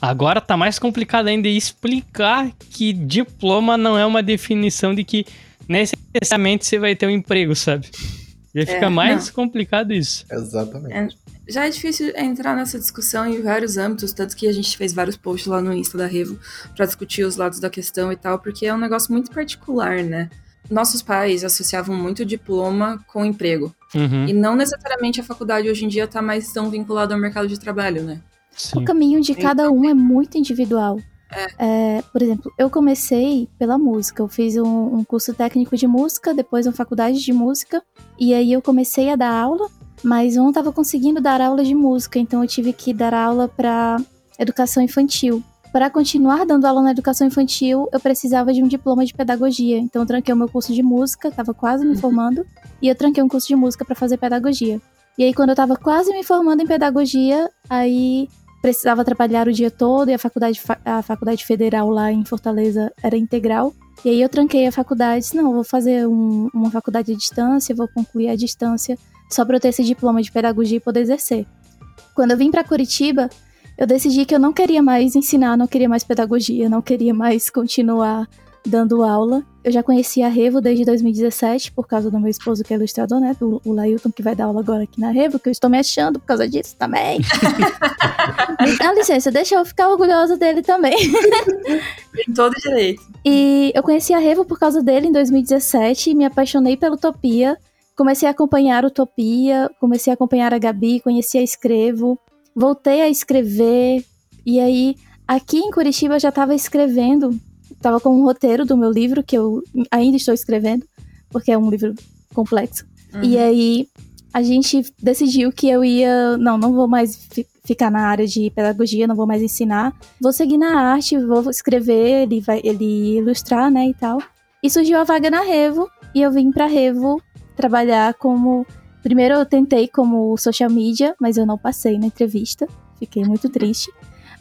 agora tá mais complicado ainda explicar que diploma não é uma definição de que necessariamente você vai ter um emprego, sabe? Já fica mais complicado isso. Exatamente. Já é difícil entrar nessa discussão em vários âmbitos, tanto que a gente fez vários posts lá no Insta da Revo pra discutir os lados da questão e tal, porque é um negócio muito particular, né? Nossos pais associavam muito diploma com emprego. Uhum, E não necessariamente a faculdade hoje em dia tá mais tão vinculada ao mercado de trabalho, né? Sim. O caminho de cada um é muito individual. É, por exemplo, eu comecei pela música. Eu fiz um, um curso técnico de música, depois uma faculdade de música. E aí eu comecei a dar aula, mas eu não estava conseguindo dar aula de música, então eu tive que dar aula para educação infantil. Para continuar dando aula na educação infantil, eu precisava de um diploma de pedagogia. Então eu tranquei o meu curso de música, estava quase me formando, e eu tranquei um curso de música para fazer pedagogia. E aí quando eu estava quase me formando em pedagogia, aí precisava trabalhar o dia todo e a faculdade, fa- a faculdade federal lá em Fortaleza era integral. E aí eu tranquei a faculdade, disse, não, vou fazer um- uma faculdade à distância, vou concluir à distância, só para eu ter esse diploma de pedagogia e poder exercer. Quando eu vim para Curitiba, eu decidi que eu não queria mais ensinar, não queria mais pedagogia, não queria mais continuar dando aula. Eu já conhecia a Revo desde 2017, por causa do meu esposo que é ilustrador, né? O, o Lailton, que vai dar aula agora aqui na Revo, que eu estou me achando por causa disso também. Dá licença, deixa eu ficar orgulhosa dele também. Tem todo direito. E eu conheci a Revo por causa dele em 2017, me apaixonei pela Utopia, comecei a acompanhar Utopia, comecei a acompanhar a Gabi, conheci a Escrevo, voltei a escrever, e aí aqui em Curitiba eu já estava escrevendo, estava com um roteiro do meu livro, que eu ainda estou escrevendo, porque é um livro complexo. E aí a gente decidiu que eu ia, não, não vou mais fi- ficar na área de pedagogia, não vou mais ensinar, vou seguir na arte, vou escrever, ele vai, ele ilustrar, né, e tal. E surgiu a vaga na Revo e eu vim pra Revo trabalhar como primeiro eu tentei como social media, mas eu não passei na entrevista, fiquei muito triste.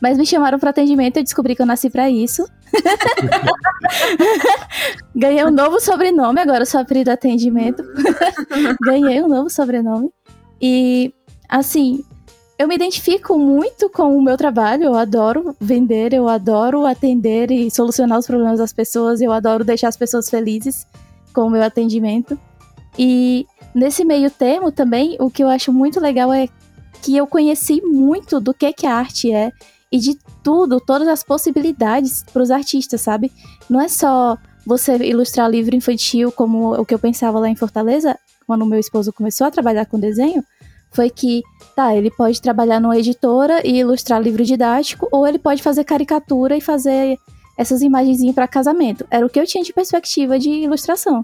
Mas me chamaram para atendimento e descobri que eu nasci para isso. Ganhei um novo sobrenome, agora eu sou apelido atendimento. Ganhei um novo sobrenome. E, assim, eu me identifico muito com o meu trabalho. Eu adoro vender, eu adoro atender e solucionar os problemas das pessoas. Eu adoro deixar as pessoas felizes com o meu atendimento. E nesse meio termo também, o que eu acho muito legal é que eu conheci muito do que, que a arte é e de tudo, todas as possibilidades para os artistas, sabe? Não é só você ilustrar livro infantil como o que eu pensava lá em Fortaleza, quando meu esposo começou a trabalhar com desenho, foi que, tá, ele pode trabalhar numa editora e ilustrar livro didático, ou ele pode fazer caricatura e fazer essas imagenzinhas para casamento. Era o que eu tinha de perspectiva de ilustração.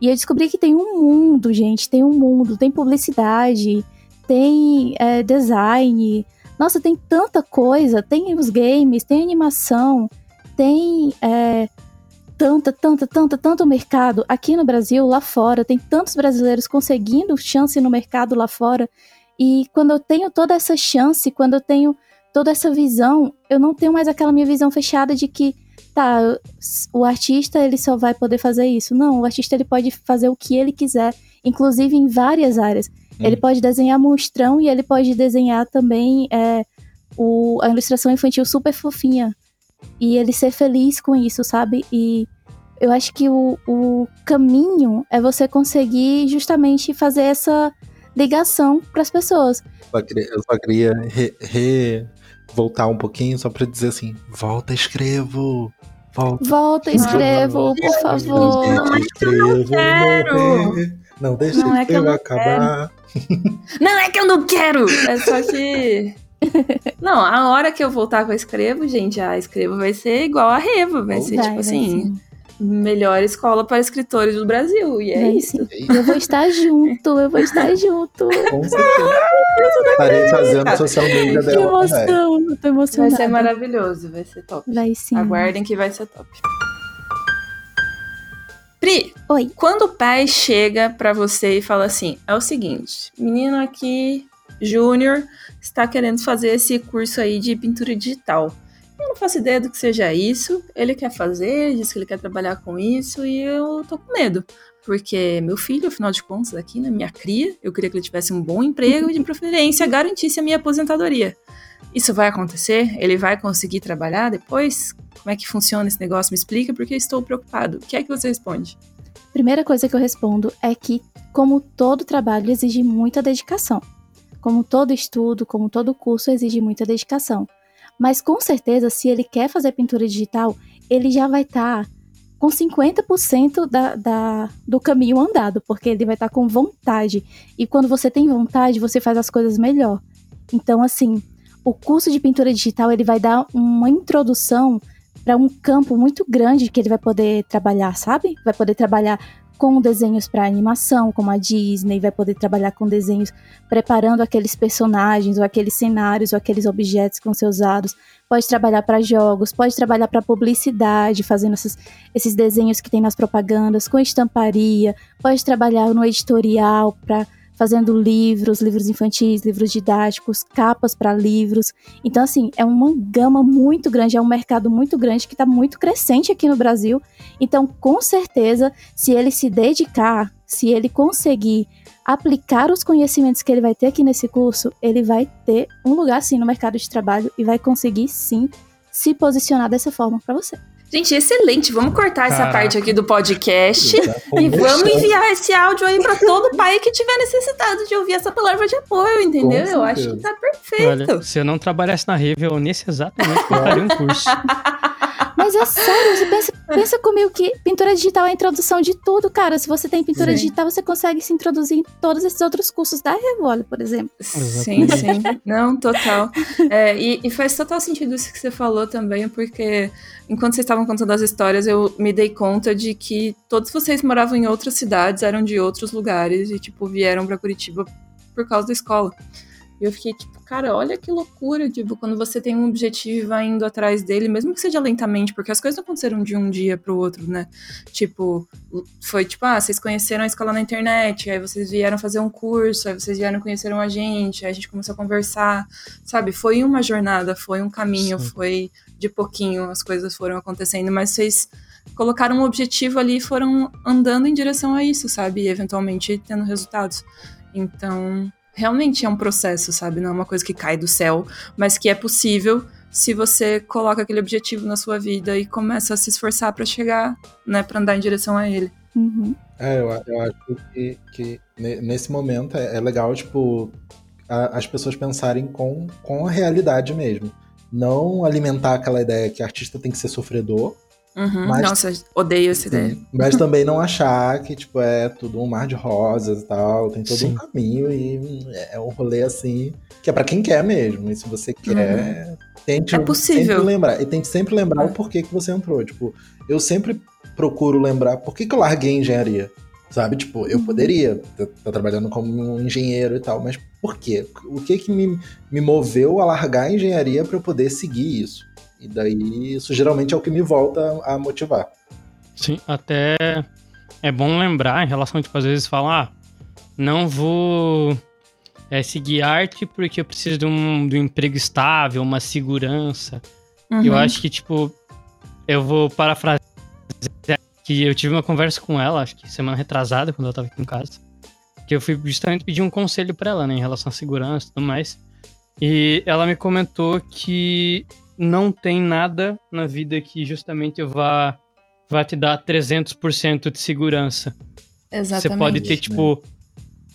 E eu descobri que tem um mundo, gente, tem um mundo, tem publicidade, tem é, design, nossa, tem tanta coisa, tem os games, tem animação, tem é, tanta, tanta, tanta, tanto mercado aqui no Brasil, lá fora, tem tantos brasileiros conseguindo chance no mercado lá fora. E quando eu tenho toda essa chance, quando eu tenho toda essa visão, eu não tenho mais aquela minha visão fechada de que tá, o artista ele só vai poder fazer isso. Não, o artista ele pode fazer o que ele quiser, inclusive em várias áreas. Hum. Ele pode desenhar monstrão e ele pode desenhar também é, o, a ilustração infantil super fofinha. E ele ser feliz com isso, sabe? E eu acho que o, o caminho é você conseguir justamente fazer essa ligação para as pessoas. Eu só queria re, re, voltar um pouquinho só para dizer assim: volta, escrevo. Volta, volta escrevo, por favor. Não que eu não quero. Não deixa não é que eu acabar. Não é que eu não quero. É só que não, a hora que eu voltar com a escrevo, gente, a escrevo vai ser igual a Revo, vai ser tipo assim melhor escola para escritores do Brasil. E é, é isso. Eu vou estar junto, eu vou estar junto. Com certeza. Estarei fazendo social media dela. Que emoção, eu tô emocionada. Vai ser maravilhoso, vai ser top. Vai sim. Aguardem que vai ser top. Pri, Oi. quando o pai chega para você e fala assim: é o seguinte, menino aqui, Júnior, está querendo fazer esse curso aí de pintura digital. Eu não faço ideia do que seja isso. Ele quer fazer, diz que ele quer trabalhar com isso e eu tô com medo. Porque meu filho, afinal de contas, aqui na minha cria, eu queria que ele tivesse um bom emprego e, de preferência, garantisse a minha aposentadoria. Isso vai acontecer? Ele vai conseguir trabalhar depois? Como é que funciona esse negócio? Me explica, porque eu estou preocupado. O que é que você responde? Primeira coisa que eu respondo é que, como todo trabalho, exige muita dedicação. Como todo estudo, como todo curso, exige muita dedicação. Mas com certeza, se ele quer fazer pintura digital, ele já vai estar tá com 50% da, da, do caminho andado, porque ele vai estar tá com vontade. E quando você tem vontade, você faz as coisas melhor. Então, assim, o curso de pintura digital ele vai dar uma introdução para um campo muito grande que ele vai poder trabalhar, sabe? Vai poder trabalhar com desenhos para animação, como a Disney, vai poder trabalhar com desenhos preparando aqueles personagens, ou aqueles cenários, ou aqueles objetos que vão ser usados. Pode trabalhar para jogos, pode trabalhar para publicidade, fazendo esses, esses desenhos que tem nas propagandas, com estamparia, pode trabalhar no editorial para fazendo livros, livros infantis, livros didáticos, capas para livros. Então, assim, é uma gama muito grande, é um mercado muito grande que está muito crescente aqui no Brasil. Então, com certeza, se ele se dedicar, se ele conseguir aplicar os conhecimentos que ele vai ter aqui nesse curso, ele vai ter um lugar sim no mercado de trabalho e vai conseguir sim se posicionar dessa forma para você. Gente, excelente. Vamos cortar Caraca. essa parte aqui do podcast e vamos enviar esse áudio aí para todo pai que tiver necessitado de ouvir essa palavra de apoio, entendeu? Eu acho que tá perfeito. Olha, se eu não trabalhasse na Rivel, nesse exato momento, eu um curso. Mas é sério, você pensa, pensa comigo que pintura digital é a introdução de tudo, cara. Se você tem pintura sim. digital, você consegue se introduzir em todos esses outros cursos da Revole, por exemplo. Sim, sim. Não, total. É, e, e, faz total sentido isso que você falou também, porque enquanto vocês estavam contando as histórias, eu me dei conta de que todos vocês moravam em outras cidades, eram de outros lugares e, tipo, vieram para Curitiba por causa da escola. E eu fiquei tipo, cara, olha que loucura, tipo, quando você tem um objetivo e vai indo atrás dele, mesmo que seja lentamente, porque as coisas não aconteceram de um dia pro outro, né? Tipo, foi tipo, ah, vocês conheceram a escola na internet, aí vocês vieram fazer um curso, aí vocês vieram conheceram a gente, aí a gente começou a conversar, sabe? Foi uma jornada, foi um caminho, Sim. foi de pouquinho as coisas foram acontecendo, mas vocês colocaram um objetivo ali e foram andando em direção a isso, sabe? E eventualmente tendo resultados. Então, realmente é um processo, sabe? Não é uma coisa que cai do céu, mas que é possível se você coloca aquele objetivo na sua vida e começa a se esforçar para chegar, né, para andar em direção a ele. Uhum. É, eu, eu, acho que, que nesse momento é, é legal, tipo, a, as pessoas pensarem com, com a realidade mesmo. Não alimentar aquela ideia que artista tem que ser sofredor, Uhum, mas, nossa, odeio essa ideia. Mas também não achar que, tipo, é tudo um mar de rosas e tal. Tem todo sim. um caminho e é um rolê assim que é para quem quer mesmo. E se você quer, uhum. tente é possível. sempre lembrar. E tente sempre lembrar o porquê que você entrou. Tipo, eu sempre procuro lembrar por que, que eu larguei engenharia. Sabe? Tipo, eu uhum. poderia estar tá trabalhando como um engenheiro e tal, mas por quê? O que que me, me moveu a largar a engenharia para eu poder seguir isso? E daí isso geralmente é o que me volta a motivar. Sim, até é bom lembrar em relação, tipo, às vezes falar, ah, não vou é seguir arte porque eu preciso de um, de um emprego estável, uma segurança. Uhum. Eu acho que, tipo, eu vou parafrasear que eu tive uma conversa com ela, acho que semana retrasada, quando eu tava aqui em casa. Que eu fui justamente pedir um conselho para ela, né, em relação à segurança e tudo mais. E ela me comentou que não tem nada na vida que justamente vá, vá te dar 300% de segurança. Exatamente. Você pode ter, tipo,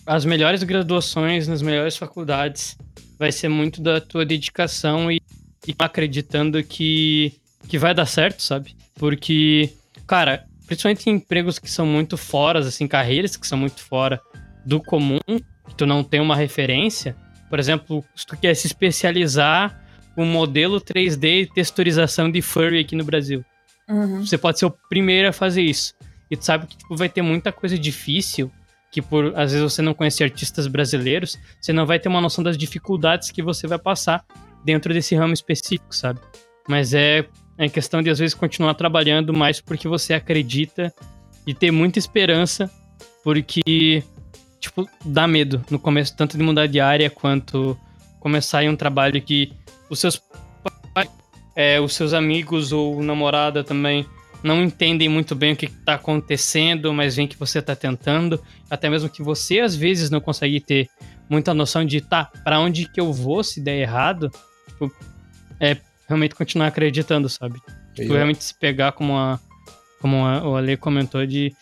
as melhores graduações nas melhores faculdades. Vai ser muito da tua dedicação e, e acreditando que, que vai dar certo, sabe? Porque, cara, principalmente em empregos que são muito fora, assim, carreiras que são muito fora do comum, que tu não tem uma referência. Por exemplo, se tu quer se especializar com modelo 3D e texturização de furry aqui no Brasil. Uhum. Você pode ser o primeiro a fazer isso. E tu sabe que tipo, vai ter muita coisa difícil, que por às vezes você não conhece artistas brasileiros, você não vai ter uma noção das dificuldades que você vai passar dentro desse ramo específico, sabe? Mas é, é questão de às vezes continuar trabalhando mais porque você acredita e ter muita esperança, porque tipo, dá medo no começo, tanto de mudar de área quanto começar em um trabalho que os seus pais, é, os seus amigos ou namorada também não entendem muito bem o que está acontecendo, mas veem que você está tentando, até mesmo que você às vezes não consegue ter muita noção de tá, para onde que eu vou se der errado, tipo, é realmente continuar acreditando, sabe? Tipo, realmente se pegar como a como a, o Ale comentou de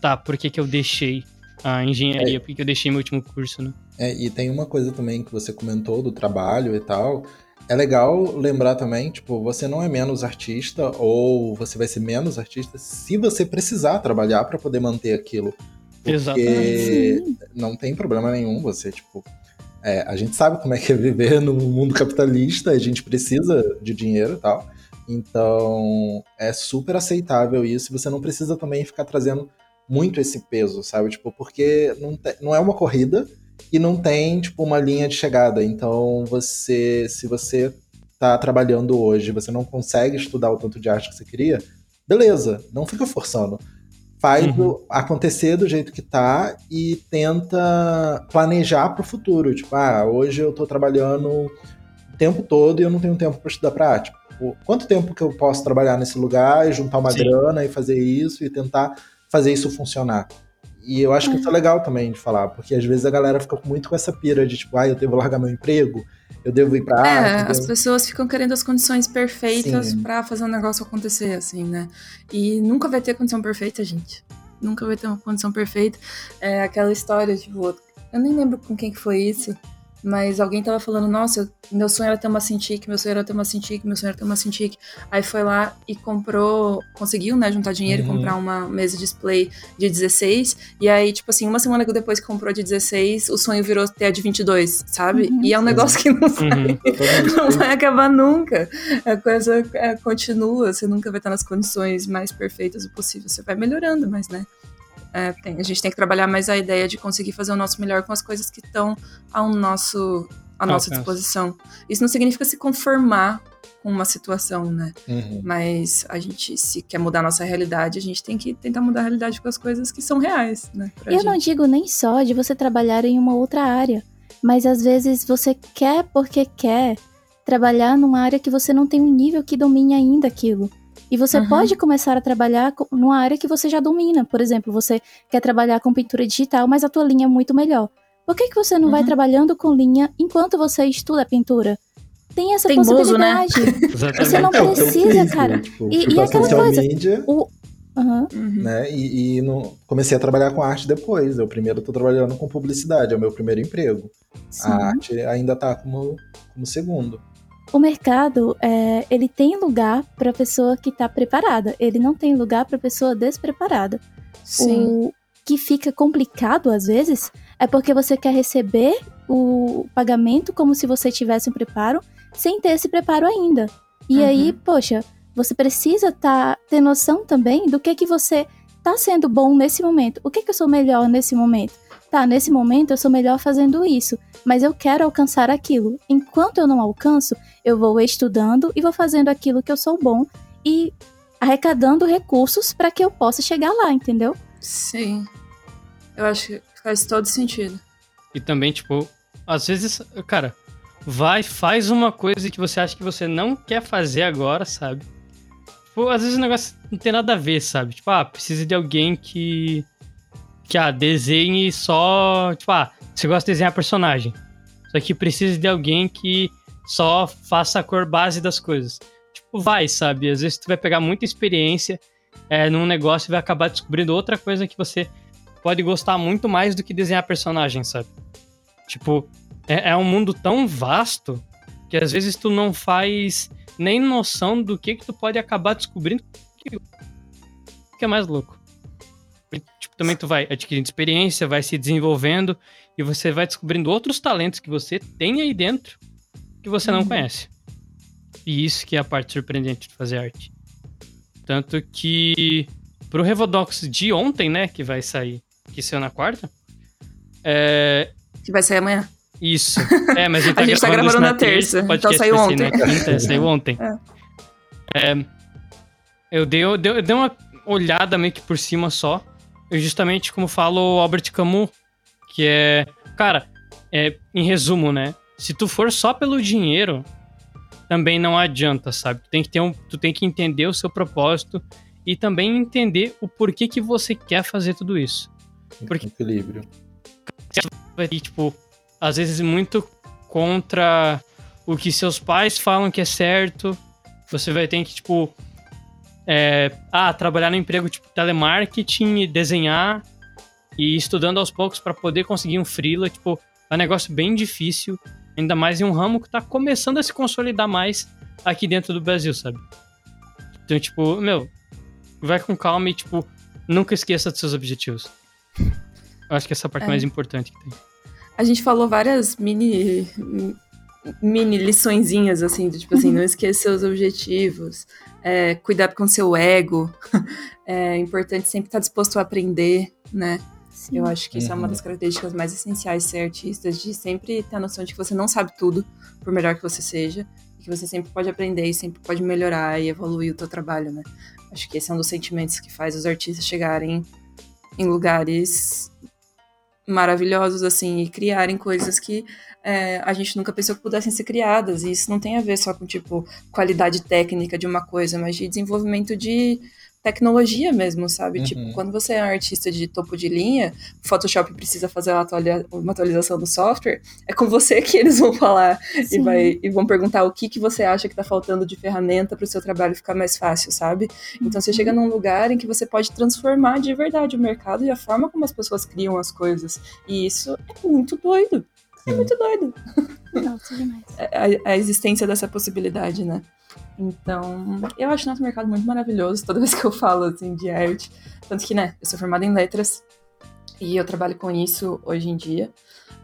tá, por que que eu deixei a engenharia, É. por que que eu deixei meu último curso, né? É, e tem uma coisa também que você comentou do trabalho e tal. É legal lembrar também, tipo, você não é menos artista ou você vai ser menos artista se você precisar trabalhar para poder manter aquilo. Porque Exatamente. não tem problema nenhum você, tipo. é, a gente sabe como é que é viver no mundo capitalista, a gente precisa de dinheiro e tal. Então, é super aceitável isso. e Você não precisa também ficar trazendo muito esse peso, sabe? Tipo, porque não, te- não é uma corrida e não tem, tipo, uma linha de chegada. Então, você, se você tá trabalhando hoje, você não consegue estudar o tanto de arte que você queria, beleza, não fica forçando. Faz Uhum. o- acontecer do jeito que tá e tenta planejar pro futuro. Tipo, ah, hoje eu tô trabalhando o tempo todo e eu não tenho tempo para estudar pra arte. Tipo, quanto tempo que eu posso trabalhar nesse lugar e juntar uma Sim. grana e fazer isso e tentar fazer isso funcionar? E eu acho que isso é legal também de falar, porque às vezes a galera fica muito com essa pira de tipo, ah, eu devo largar meu emprego, eu devo ir pra É, as pessoas ficam querendo as condições perfeitas pra fazer um negócio acontecer, assim, né? E nunca vai ter condição perfeita, gente. Nunca vai ter uma condição perfeita. É aquela história, tipo, eu nem lembro com quem que foi isso, mas alguém tava falando, nossa, meu sonho era ter uma Cintiq, meu sonho era ter uma Cintiq, meu sonho era ter uma Cintiq. Aí foi lá e comprou, conseguiu, né, juntar dinheiro e Uhum. comprar uma mesa display de 16. E aí, tipo assim, uma semana depois que comprou de 16, o sonho virou ter a de 22, sabe? Uhum. E é um negócio que não vai Uhum. não vai acabar nunca. A coisa é, continua, você nunca vai estar nas condições mais perfeitas do possível. Você vai melhorando, mas, né? É, tem- a gente tem que trabalhar mais a ideia de conseguir fazer o nosso melhor com as coisas que estão ao nosso, à nossa disposição. Isso não significa se conformar com uma situação, né? Uhum. Mas a gente, se quer mudar a nossa realidade, a gente tem que tentar mudar a realidade com as coisas que são reais, né? Eu não gente. digo nem só de você trabalhar em uma outra área, mas às vezes você quer porque quer trabalhar numa área que você não tem um nível que domine ainda aquilo. E você Uhum. pode começar a trabalhar numa área que você já domina. Por exemplo, você quer trabalhar com pintura digital, mas a tua linha é muito melhor. Por que, que você não vai Uhum. trabalhando com linha enquanto você estuda pintura? Tem essa Teimoso, né? possibilidade. Exatamente. Você não É precisa, cara. né? Tipo, E- e pra aquela coisa, media, O... Uhum. né? E, e não- comecei a trabalhar com arte depois. Eu primeiro tô trabalhando com publicidade, é o meu primeiro emprego. Sim. A arte ainda tá como, como segundo. O mercado é, ele tem lugar para pessoa que está preparada. Ele não tem lugar para pessoa despreparada. Sim. O que fica complicado às vezes é porque você quer receber o pagamento como se você tivesse um preparo, sem ter esse preparo ainda. E Uhum. aí, poxa, você precisa tá, ter noção também do que que você tá sendo bom nesse momento. O que que eu sou melhor nesse momento? Tá, nesse momento eu sou melhor fazendo isso, mas eu quero alcançar aquilo. Enquanto eu não alcanço, eu vou estudando e vou fazendo aquilo que eu sou bom e arrecadando recursos para que eu possa chegar lá, entendeu? Sim. Eu acho que faz todo sentido. E também, tipo, às vezes, cara, vai, faz uma coisa que você acha que você não quer fazer agora, sabe? Tipo, às vezes o negócio não tem nada a ver, sabe? Tipo, ah, precisa de alguém que. Que, ah, desenhe só. Tipo, ah, você gosta de desenhar personagem. Só que precisa de alguém que só faça a cor base das coisas. Tipo, vai, sabe? Às vezes tu vai pegar muita experiência é, num negócio e vai acabar descobrindo outra coisa que você pode gostar muito mais do que desenhar personagem, sabe? Tipo, é, é um mundo tão vasto que às vezes tu não faz nem noção do que que tu pode acabar descobrindo que, que é mais louco. Tipo, também tu vai adquirindo experiência, vai se desenvolvendo e você vai descobrindo outros talentos que você tem aí dentro que você não uhum. conhece. E isso que é a parte surpreendente de fazer arte. Tanto que pro Revodox de ontem, né, que vai sair, que saiu na quarta, é... Que vai sair amanhã. Isso. É, mas a gente tá, a gente tá gravando, tá gravando na, na terça. terça então saiu ontem. quinta, saiu ontem. É. É, eu, dei, eu, dei, eu dei uma olhada meio que por cima só. Justamente, como falo o Albert Camus, que é... Cara, é, em resumo, né? Se tu for só pelo dinheiro, também não adianta, sabe? Tu tem que ter um, tu tem que entender o seu propósito e também entender o porquê que você quer fazer tudo isso. Porque equilíbrio. Vai tipo, às vezes muito contra o que seus pais falam que é certo. Você vai ter que, tipo, é, ah, trabalhar no emprego tipo telemarketing desenhar e estudando aos poucos para poder conseguir um freela, tipo, é um negócio bem difícil, ainda mais em um ramo que tá começando a se consolidar mais aqui dentro do Brasil, sabe? Então, tipo, meu, vai com calma e, tipo, nunca esqueça dos seus objetivos. Eu acho que essa é a parte é. mais importante que tem. A gente falou várias mini mini liçõezinhas, assim, de, tipo assim, não esqueça seus objetivos, é, cuidado com seu ego, é importante sempre estar disposto a aprender, né? Sim. Eu acho que isso uhum. é uma uhum. das características mais essenciais de ser artista, de sempre ter a noção de que você não sabe tudo, por melhor que você seja, e que você sempre pode aprender e sempre pode melhorar e evoluir o seu trabalho, né? Acho que esse é um dos sentimentos que faz os artistas chegarem em lugares maravilhosos, assim, e criarem coisas que é, a gente nunca pensou que pudessem ser criadas. E isso não tem a ver só com, tipo, qualidade técnica de uma coisa, mas de desenvolvimento de tecnologia mesmo, sabe? Tipo, uhum. Tipo, quando você é um artista de topo de linha, o Photoshop precisa fazer uma, atualiza uma atualização do software, é com você que eles vão falar e, vai, e vão perguntar o que, que você acha que tá faltando de ferramenta para o seu trabalho ficar mais fácil, sabe? Então você chega num lugar em que você pode transformar de verdade o mercado e a forma como as pessoas criam as coisas. E isso é muito doido. É muito doido. Nossa, demais. a, a existência dessa possibilidade, né? Então, eu acho nosso mercado muito maravilhoso toda vez que eu falo assim de arte. Tanto que, né, eu sou formada em letras e eu trabalho com isso hoje em dia.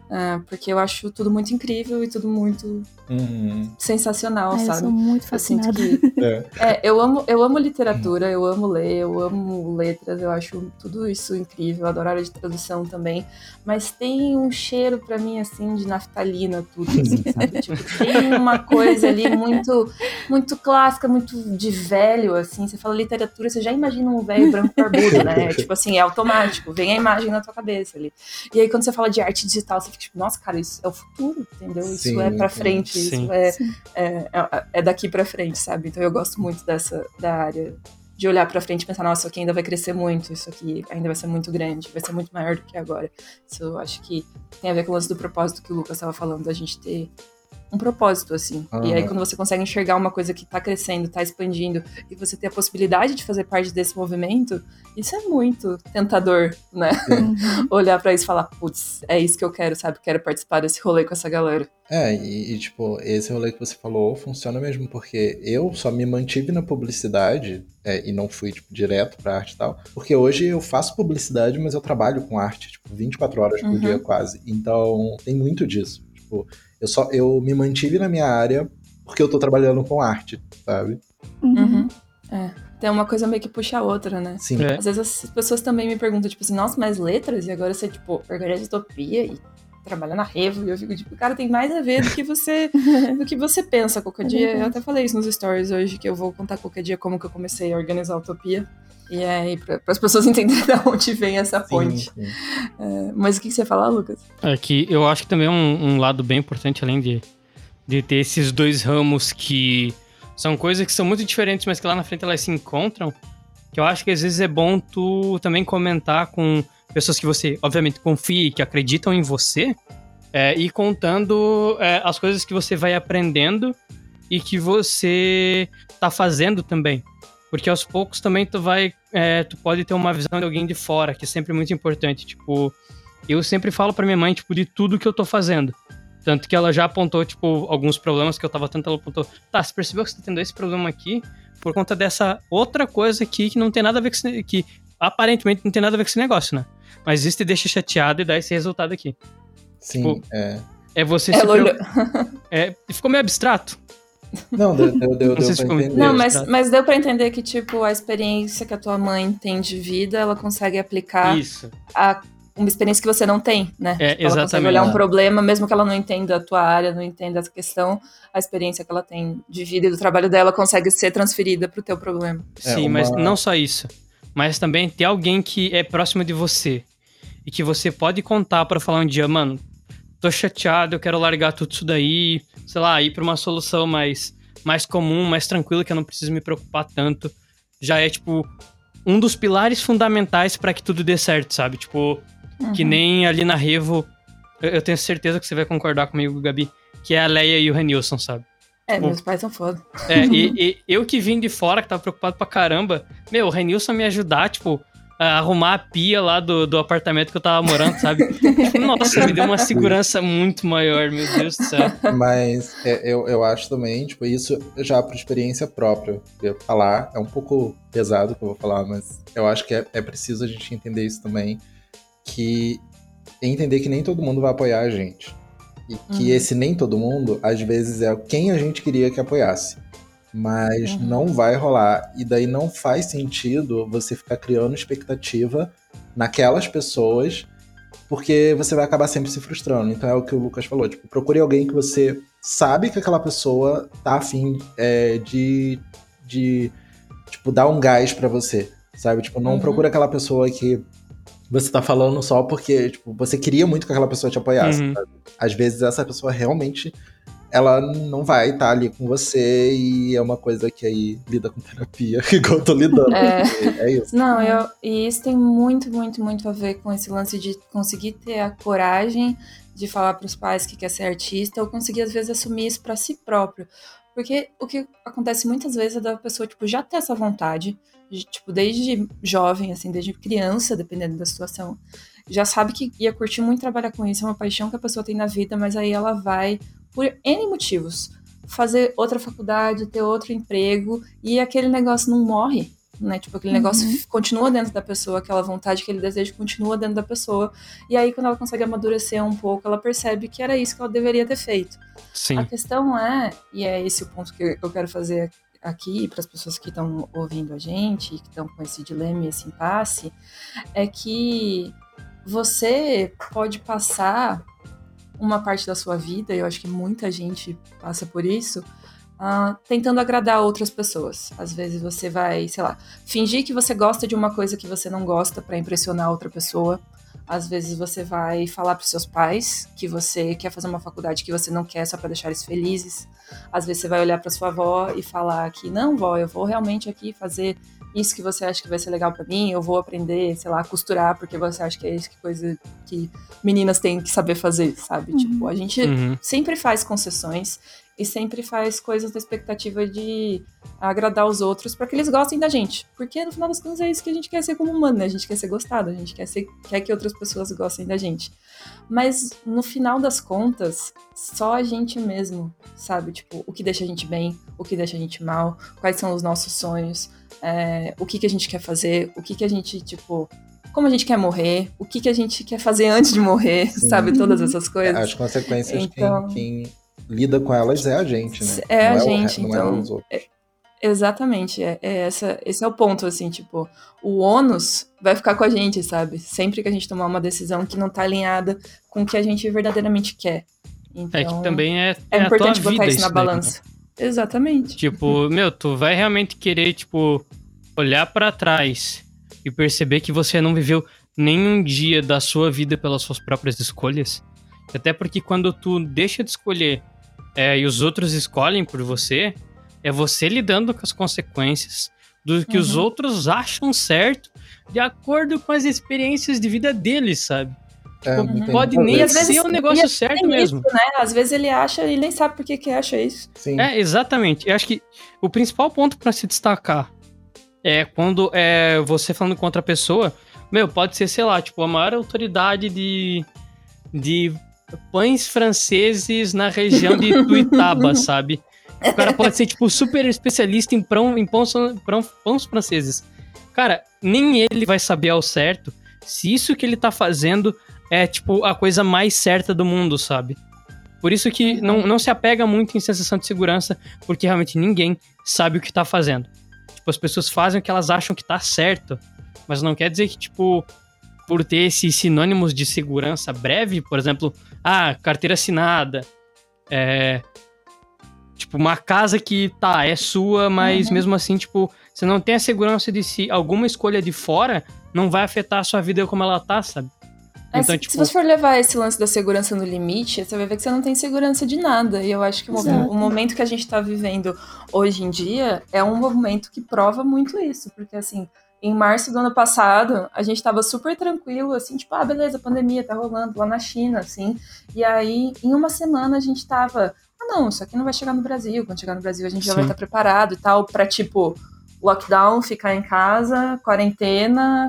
Uh, porque eu acho tudo muito incrível e tudo muito uhum. sensacional, sabe? Eu sou muito fascinada. Que, é. é. eu amo, eu amo literatura, eu amo ler, eu amo letras, eu acho tudo isso incrível, eu adoro área de tradução também. Mas tem um cheiro para mim assim de naftalina tudo, assim, sabe? tipo, tem uma coisa ali muito, muito clássica, muito de velho, assim. Você fala literatura, você já imagina um velho branco barbudo, né? tipo assim, é automático, vem a imagem na tua cabeça ali. E aí quando você fala de arte digital, você fica tipo, nossa, cara, isso é o futuro, entendeu? Sim, isso é para frente, sim. isso é, é, é, é, daqui para frente, sabe? Então eu gosto muito dessa da área de olhar para frente e pensar, nossa, isso aqui ainda vai crescer muito, isso aqui ainda vai ser muito grande, vai ser muito maior do que agora. Isso eu acho que tem a ver com o lance do propósito que o Lucas estava falando, da gente ter um propósito, assim. Uhum. E aí, quando você consegue enxergar uma coisa que tá crescendo, tá expandindo, e você ter a possibilidade de fazer parte desse movimento, isso é muito tentador, né? Olhar para isso e falar, putz, é isso que eu quero, sabe? Quero participar desse rolê com essa galera. É, e, e, tipo, esse rolê que você falou funciona mesmo, porque eu só me mantive na publicidade é, e não fui, tipo, direto pra arte e tal, porque hoje eu faço publicidade, mas eu trabalho com arte, tipo, 24 horas por uhum. dia quase. Então, tem muito disso. Tipo, eu só eu me mantive na minha área porque eu tô trabalhando com arte, sabe? Uhum. uhum. É. Tem uma coisa meio que puxa a outra, né? Sim. É. Às vezes as pessoas também me perguntam, tipo assim, nossa, mas letras? E agora você, tipo, organiza utopia e trabalha na Revo. E eu fico, tipo, cara, tem mais a ver do que você do que você pensa qualquer dia. Eu até falei isso nos stories hoje, que eu vou contar qualquer dia como que eu comecei a organizar a utopia. E aí, para as pessoas entenderem de onde vem essa fonte. Sim, sim. É, mas o que, que você fala, Lucas? É que eu acho que também é um, um lado bem importante, além de, de ter esses dois ramos que são coisas que são muito diferentes, mas que lá na frente elas se encontram. Que eu acho que às vezes é bom tu também comentar com pessoas que você, obviamente, confia e que acreditam em você, é, e contando é, as coisas que você vai aprendendo e que você tá fazendo também. Porque aos poucos também tu vai. é, tu pode ter uma visão de alguém de fora, que é sempre muito importante. Tipo, eu sempre falo pra minha mãe, tipo, de tudo que eu tô fazendo. Tanto que ela já apontou, tipo, alguns problemas que eu tava tendo, ela apontou, tá, você percebeu que você tá tendo esse problema aqui por conta dessa outra coisa aqui que não tem nada a ver com esse, que aparentemente não tem nada a ver com esse negócio, né? Mas isso te deixa chateado e dá esse resultado aqui. Sim, Tipo, é. É você Ela se olhou- preocup- é, ficou meio abstrato. Não, deu, deu, deu, Não sei deu se pra entender. Não, mas, mas deu pra entender que, tipo, a experiência que a tua mãe tem de vida, ela consegue aplicar Isso. a uma experiência que você não tem, né? É, Tipo, ela consegue olhar um problema, mesmo que ela não entenda a tua área, não entenda essa questão, a experiência que ela tem de vida e do trabalho dela consegue ser transferida pro teu problema. É, Sim, uma- mas não só isso. Mas também ter alguém que é próximo de você. E que você pode contar pra falar um dia, mano, tô chateado, eu quero largar tudo isso daí, sei lá, ir pra uma solução mais, mais comum, mais tranquila, que eu não preciso me preocupar tanto. Já é, tipo, um dos pilares fundamentais pra que tudo dê certo, sabe? Tipo, que Uhum. nem ali na Revo, eu, eu tenho certeza que você vai concordar comigo, Gabi, que é a Leia e o Renilson, sabe? É, tipo, meus pais são foda. É, e, e eu que vim de fora, que tava preocupado pra caramba, meu, o Renilson me ajudar, tipo, arrumar a pia lá do, do apartamento que eu tava morando, sabe? Tipo, Nossa, me deu uma segurança muito maior, meu Deus do céu. Mas é, eu, eu acho também, tipo, isso já por experiência própria. Eu falar, é um pouco pesado o que eu vou falar, mas eu acho que é, é preciso a gente entender isso também. Que entender que nem todo mundo vai apoiar a gente. E que Uhum. esse nem todo mundo, às vezes, é quem a gente queria que apoiasse. Mas Uhum. não vai rolar. E daí não faz sentido você ficar criando expectativa naquelas pessoas, porque você vai acabar sempre se frustrando. Então é o que o Lucas falou. Tipo, procure alguém que você sabe que aquela pessoa tá afim é, de, de tipo, dar um gás pra você. Sabe? Tipo, não Uhum. procura aquela pessoa que você tá falando só porque tipo, você queria muito que aquela pessoa te apoiasse. Uhum. Às vezes essa pessoa realmente ela não vai estar ali com você e é uma coisa que aí lida com terapia, igual eu tô lidando. É. É isso. Não, eu, e isso tem muito, muito, muito a ver com esse lance de conseguir ter a coragem de falar para os pais que quer ser artista ou conseguir às vezes assumir isso para si próprio. Porque o que acontece muitas vezes é da pessoa tipo já ter essa vontade, de, tipo desde jovem assim, desde criança, dependendo da situação, já sabe que ia curtir muito trabalhar com isso, é uma paixão que a pessoa tem na vida, mas aí ela vai por N motivos fazer outra faculdade, ter outro emprego e aquele negócio não morre, né? Tipo, aquele Uhum. negócio f- continua dentro da pessoa, aquela vontade, aquele desejo continua dentro da pessoa. E aí, quando ela consegue amadurecer um pouco, ela percebe que era isso que ela deveria ter feito. Sim. A questão é, e é esse o ponto que eu quero fazer aqui para as pessoas que estão ouvindo a gente, que estão com esse dilema e esse impasse, é que você pode passar uma parte da sua vida, e eu acho que muita gente passa por isso, ah, tentando agradar outras pessoas. Às vezes você vai, sei lá, fingir que você gosta de uma coisa que você não gosta para impressionar outra pessoa. Às vezes você vai falar para seus pais que você quer fazer uma faculdade que você não quer só para deixar eles felizes. Às vezes você vai olhar para sua avó e falar que não, vó, eu vou realmente aqui fazer isso que você acha que vai ser legal para mim, eu vou aprender, sei lá, a costurar porque você acha que é isso que coisa que meninas têm que saber fazer, sabe? Uhum. Tipo, a gente Uhum. sempre faz concessões e sempre faz coisas na expectativa de agradar os outros para que eles gostem da gente. Porque no final das contas é isso que a gente quer ser como humano, né? A gente quer ser gostado, a gente quer, ser, quer que outras pessoas gostem da gente. Mas no final das contas, só a gente mesmo sabe, tipo, o que deixa a gente bem, o que deixa a gente mal, quais são os nossos sonhos, é, o que, que a gente quer fazer, o que, que a gente, tipo, como a gente quer morrer, o que, que a gente quer fazer antes de morrer, Sim. sabe? Todas essas coisas. As consequências, Então- quem, quem lida com elas é a gente, né? É a Não o gente, re- não então. é os outros. Exatamente, é, é essa, esse é o ponto, assim, tipo, o ônus vai ficar com a gente, sabe? Sempre que a gente tomar uma decisão que não tá alinhada com o que a gente verdadeiramente quer. Então, É que também é, é é a importante tua botar vida isso na daí, né? balança. Exatamente. Tipo, meu, tu vai realmente querer, tipo, olhar para trás e perceber que você não viveu nenhum dia da sua vida pelas suas próprias escolhas. Até porque quando tu deixa de escolher é, e os outros escolhem por você, é você lidando com as consequências do que uhum. os outros acham certo de acordo com as experiências de vida deles, sabe? É, tipo, pode nem às ser o um negócio certo mesmo. Isso, né? Às vezes ele acha e nem sabe por que, que acha isso. Sim. É, exatamente. Eu acho que o principal ponto para se destacar é quando é você falando com outra pessoa, meu, pode ser, sei lá, tipo, a maior autoridade de, de pães franceses na região de Tuitaba, sabe? O cara pode ser, tipo, super especialista em, prão, em pães, prão, pães franceses. Cara, nem ele vai saber ao certo se isso que ele tá fazendo é, tipo, a coisa mais certa do mundo, sabe? Por isso que não, não se apega muito em sensação de segurança, porque realmente ninguém sabe o que tá fazendo. Tipo, as pessoas fazem o que elas acham que tá certo, mas não quer dizer que, tipo, por ter esses sinônimos de segurança breve, por exemplo, ah, carteira assinada, é. Tipo, uma casa que tá, é sua, mas uhum. mesmo assim, tipo, você não tem a segurança de se alguma escolha de fora não vai afetar a sua vida como ela tá, sabe? É, então, se, tipo... se você for levar esse lance da segurança no limite, você vai ver que você não tem segurança de nada. E eu acho que o, o momento que a gente está vivendo hoje em dia é um momento que prova muito isso. Porque, assim, em março do ano passado, a gente estava super tranquilo, assim, tipo, ah, beleza, pandemia tá rolando lá na China, assim. E aí, em uma semana, a gente tava, ah, não, isso aqui não vai chegar no Brasil. Quando chegar no Brasil, a gente Sim. já vai estar tá preparado e tal, pra, tipo, lockdown, ficar em casa, quarentena,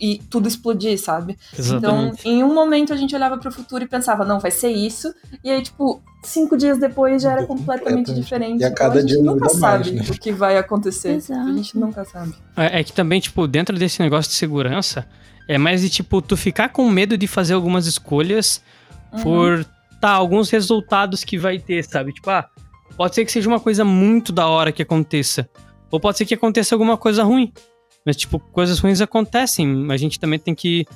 e tudo explodir, sabe? Exatamente. Então, em um momento a gente olhava para o futuro e pensava, não, vai ser isso. E aí, tipo, cinco dias depois já era completamente diferente. E a cada então, a gente dia nunca sabe mais, né? o que vai acontecer. Exato. A gente nunca sabe. É, é que também, tipo, dentro desse negócio de segurança, é mais de, tipo, tu ficar com medo de fazer algumas escolhas uhum. por, tá, alguns resultados que vai ter, sabe? Tipo, ah, pode ser que seja uma coisa muito da hora que aconteça. Ou pode ser que aconteça alguma coisa ruim. Mas, tipo, coisas ruins acontecem. A gente também tem que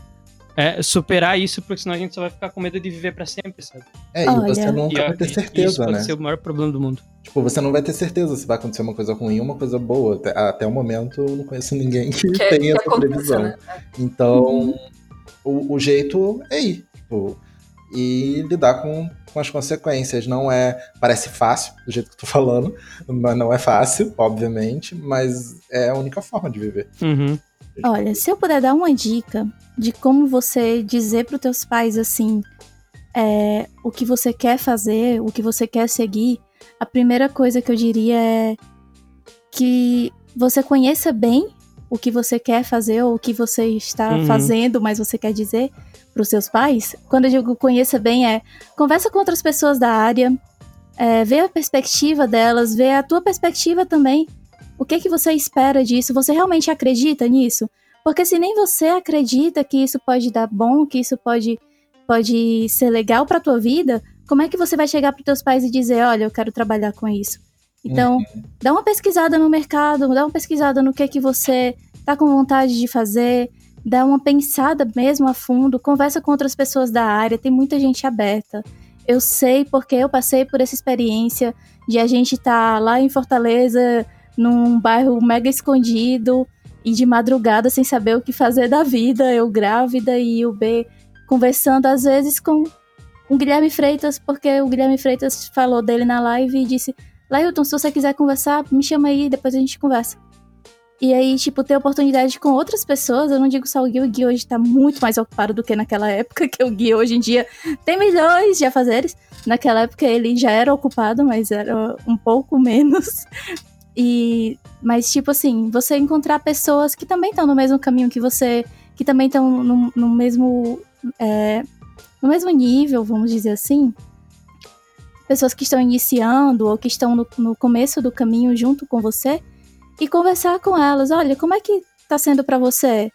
é, superar isso, porque senão a gente só vai ficar com medo de viver para sempre, sabe? É, e você nunca vai ter certeza, isso pode né? ser o maior problema do mundo. Tipo, você não vai ter certeza se vai acontecer uma coisa ruim ou uma coisa boa. Até, até o momento, eu não conheço ninguém que, que tenha essa previsão. Né? Então, uhum. o, o, jeito é ir. Tipo, e lidar com, com as consequências. Não é. Parece fácil, do jeito que eu tô falando, mas não é fácil, obviamente, mas é a única forma de viver. Uhum. Olha, se eu puder dar uma dica de como você dizer para os teus pais assim é, o que você quer fazer, o que você quer seguir, a primeira coisa que eu diria é que você conheça bem o que você quer fazer ou o que você está uhum. fazendo, mas você quer dizer para os seus pais, quando eu digo conheça bem, é conversa com outras pessoas da área, é, vê a perspectiva delas, vê a tua perspectiva também. O que que você espera disso? Você realmente acredita nisso? Porque se nem você acredita que isso pode dar bom, que isso pode, pode ser legal para tua vida, como é que você vai chegar para teus pais e dizer, olha, eu quero trabalhar com isso? Então, uhum. dá uma pesquisada no mercado, dá uma pesquisada no que que você tá com vontade de fazer, dá uma pensada mesmo a fundo, conversa com outras pessoas da área, tem muita gente aberta. Eu sei porque eu passei por essa experiência de a gente estar tá lá em Fortaleza, num bairro mega escondido e de madrugada sem saber o que fazer da vida, eu grávida e o B conversando às vezes com o Guilherme Freitas, porque o Guilherme Freitas falou dele na live e disse: Lailton, se você quiser conversar, me chama aí, depois a gente conversa. E aí, tipo, ter oportunidade com outras pessoas. Eu não digo só o Gui, o Gui hoje tá muito mais ocupado do que naquela época, que o Gui hoje em dia tem milhões de afazeres. Naquela época ele já era ocupado, mas era um pouco menos. E, mas, tipo assim, você encontrar pessoas que também estão no mesmo caminho que você, que também estão no, no, mesmo. É, no mesmo nível, vamos dizer assim. Pessoas que estão iniciando ou que estão no, no começo do caminho junto com você e conversar com elas. Olha, como é que tá sendo para você?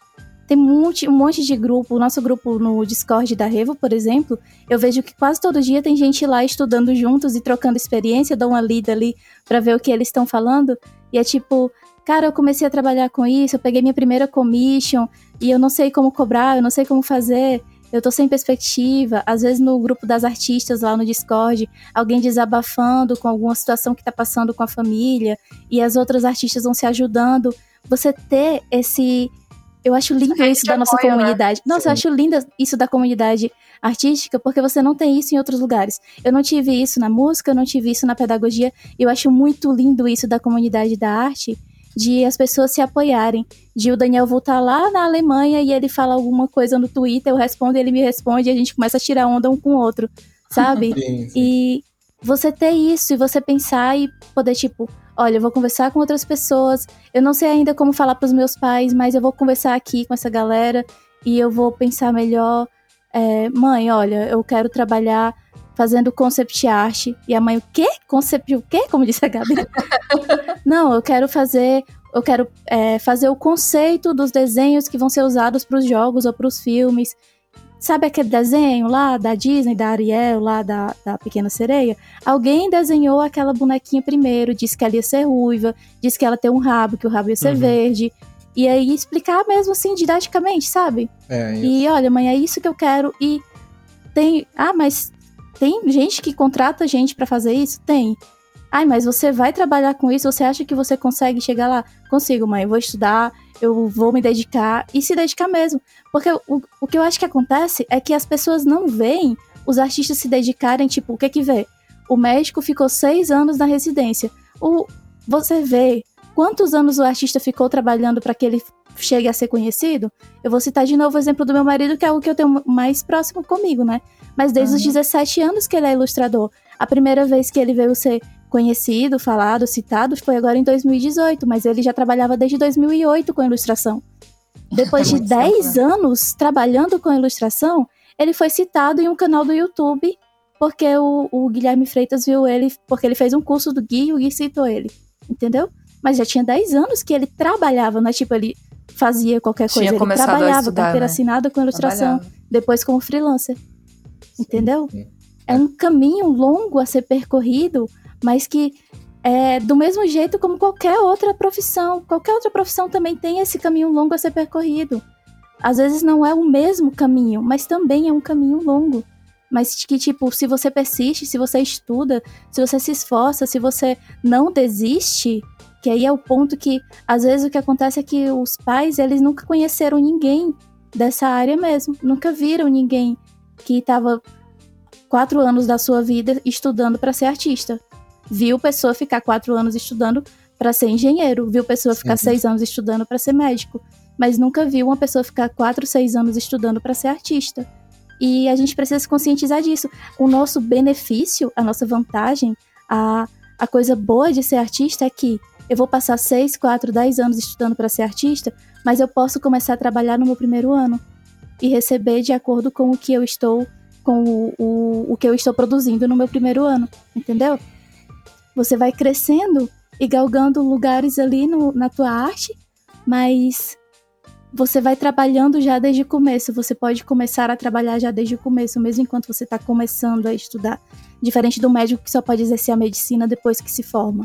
Tem um monte, um monte de grupo, o nosso grupo no Discord da Revo, por exemplo, eu vejo que quase todo dia tem gente lá estudando juntos e trocando experiência, dou uma lida ali para ver o que eles estão falando, e é tipo, cara, eu comecei a trabalhar com isso, eu peguei minha primeira commission e eu não sei como cobrar, eu não sei como fazer eu tô sem perspectiva, às vezes no grupo das artistas lá no Discord, alguém desabafando com alguma situação que tá passando com a família, e as outras artistas vão se ajudando, você ter esse. Eu acho lindo isso da nossa né? comunidade. Nossa, Sim. eu acho lindo isso da comunidade artística, porque você não tem isso em outros lugares. Eu não tive isso na música, eu não tive isso na pedagogia. Eu acho muito lindo isso da comunidade da arte, de as pessoas se apoiarem. De o Daniel voltar lá na Alemanha e ele fala alguma coisa no Twitter, eu respondo, ele me responde e a gente começa a tirar onda um com o outro, sabe? Sim, sim. E você ter isso e você pensar e poder, tipo, olha, eu vou conversar com outras pessoas. Eu não sei ainda como falar pros meus pais, mas eu vou conversar aqui com essa galera e eu vou pensar melhor. É, mãe, olha, eu quero trabalhar fazendo concept art. E a mãe, o quê? Concept o quê? Como disse a Gabi. não, eu quero fazer. Eu quero é, fazer o conceito dos desenhos que vão ser usados para os jogos ou para os filmes. Sabe aquele desenho lá da Disney, da Ariel, lá da, da Pequena Sereia? Alguém desenhou aquela bonequinha primeiro, disse que ela ia ser ruiva, disse que ela tem um rabo, que o rabo ia ser Uhum. verde. E aí explicar mesmo assim, didaticamente, sabe? É. E olha, mãe, é isso que eu quero. E tem. Ah, mas tem gente que contrata gente pra fazer isso? Tem. Ai, mas você vai trabalhar com isso? Você acha que você consegue chegar lá? Consigo, mãe. Eu vou estudar, eu vou me dedicar e se dedicar mesmo. Porque o, o que eu acho que acontece é que as pessoas não veem os artistas se dedicarem, tipo, o que que vê? O médico ficou seis anos na residência. O, você vê quantos anos o artista ficou trabalhando para ele chegue a ser conhecido? Eu vou citar de novo o exemplo do meu marido, que é o que eu tenho mais próximo comigo, né? Mas desde os Uhum. 17 anos que ele é ilustrador. A primeira vez que ele veio ser conhecido, falado, citado foi agora em 2018, mas ele já trabalhava desde 2008 com ilustração. Depois de Muito 10 anos trabalhando com ilustração, ele foi citado em um canal do YouTube porque o, o Guilherme Freitas viu ele, porque ele fez um curso do Gui e o Gui citou ele, entendeu? Mas já tinha 10 anos que ele trabalhava, não é tipo ele fazia qualquer Tinha coisa, ele começado a trabalhava, estudar, carteira né? assinada com ilustração, Trabalhava. depois como freelancer, entendeu? sim. É um caminho longo a ser percorrido, mas que é do mesmo jeito como qualquer outra profissão. Qualquer outra profissão também tem esse caminho longo a ser percorrido. Às vezes não é o mesmo caminho, mas também é um caminho longo. Mas que, tipo, se você persiste, se você estuda, se você se esforça, se você não desiste, que aí é o ponto que, às vezes, o que acontece é que os pais, eles nunca conheceram ninguém dessa área mesmo. Nunca viram ninguém que estava quatro anos da sua vida estudando para ser artista. Viu pessoa ficar quatro anos estudando para ser engenheiro. Viu pessoa ficar Sim. seis anos estudando para ser médico. Mas nunca viu uma pessoa ficar quatro, seis anos estudando para ser artista. E a gente precisa se conscientizar disso. O nosso benefício, a nossa vantagem, a, a coisa boa de ser artista é que eu vou passar seis, quatro, dez anos estudando para ser artista, mas eu posso começar a trabalhar no meu primeiro ano e receber de acordo com o que eu estou com o, o, o que eu estou produzindo no meu primeiro ano, entendeu? Você vai crescendo e galgando lugares ali no, na tua arte, mas você vai trabalhando já desde o começo. Você pode começar a trabalhar já desde o começo, mesmo enquanto você está começando a estudar. Diferente do médico que só pode exercer a medicina depois que se forma.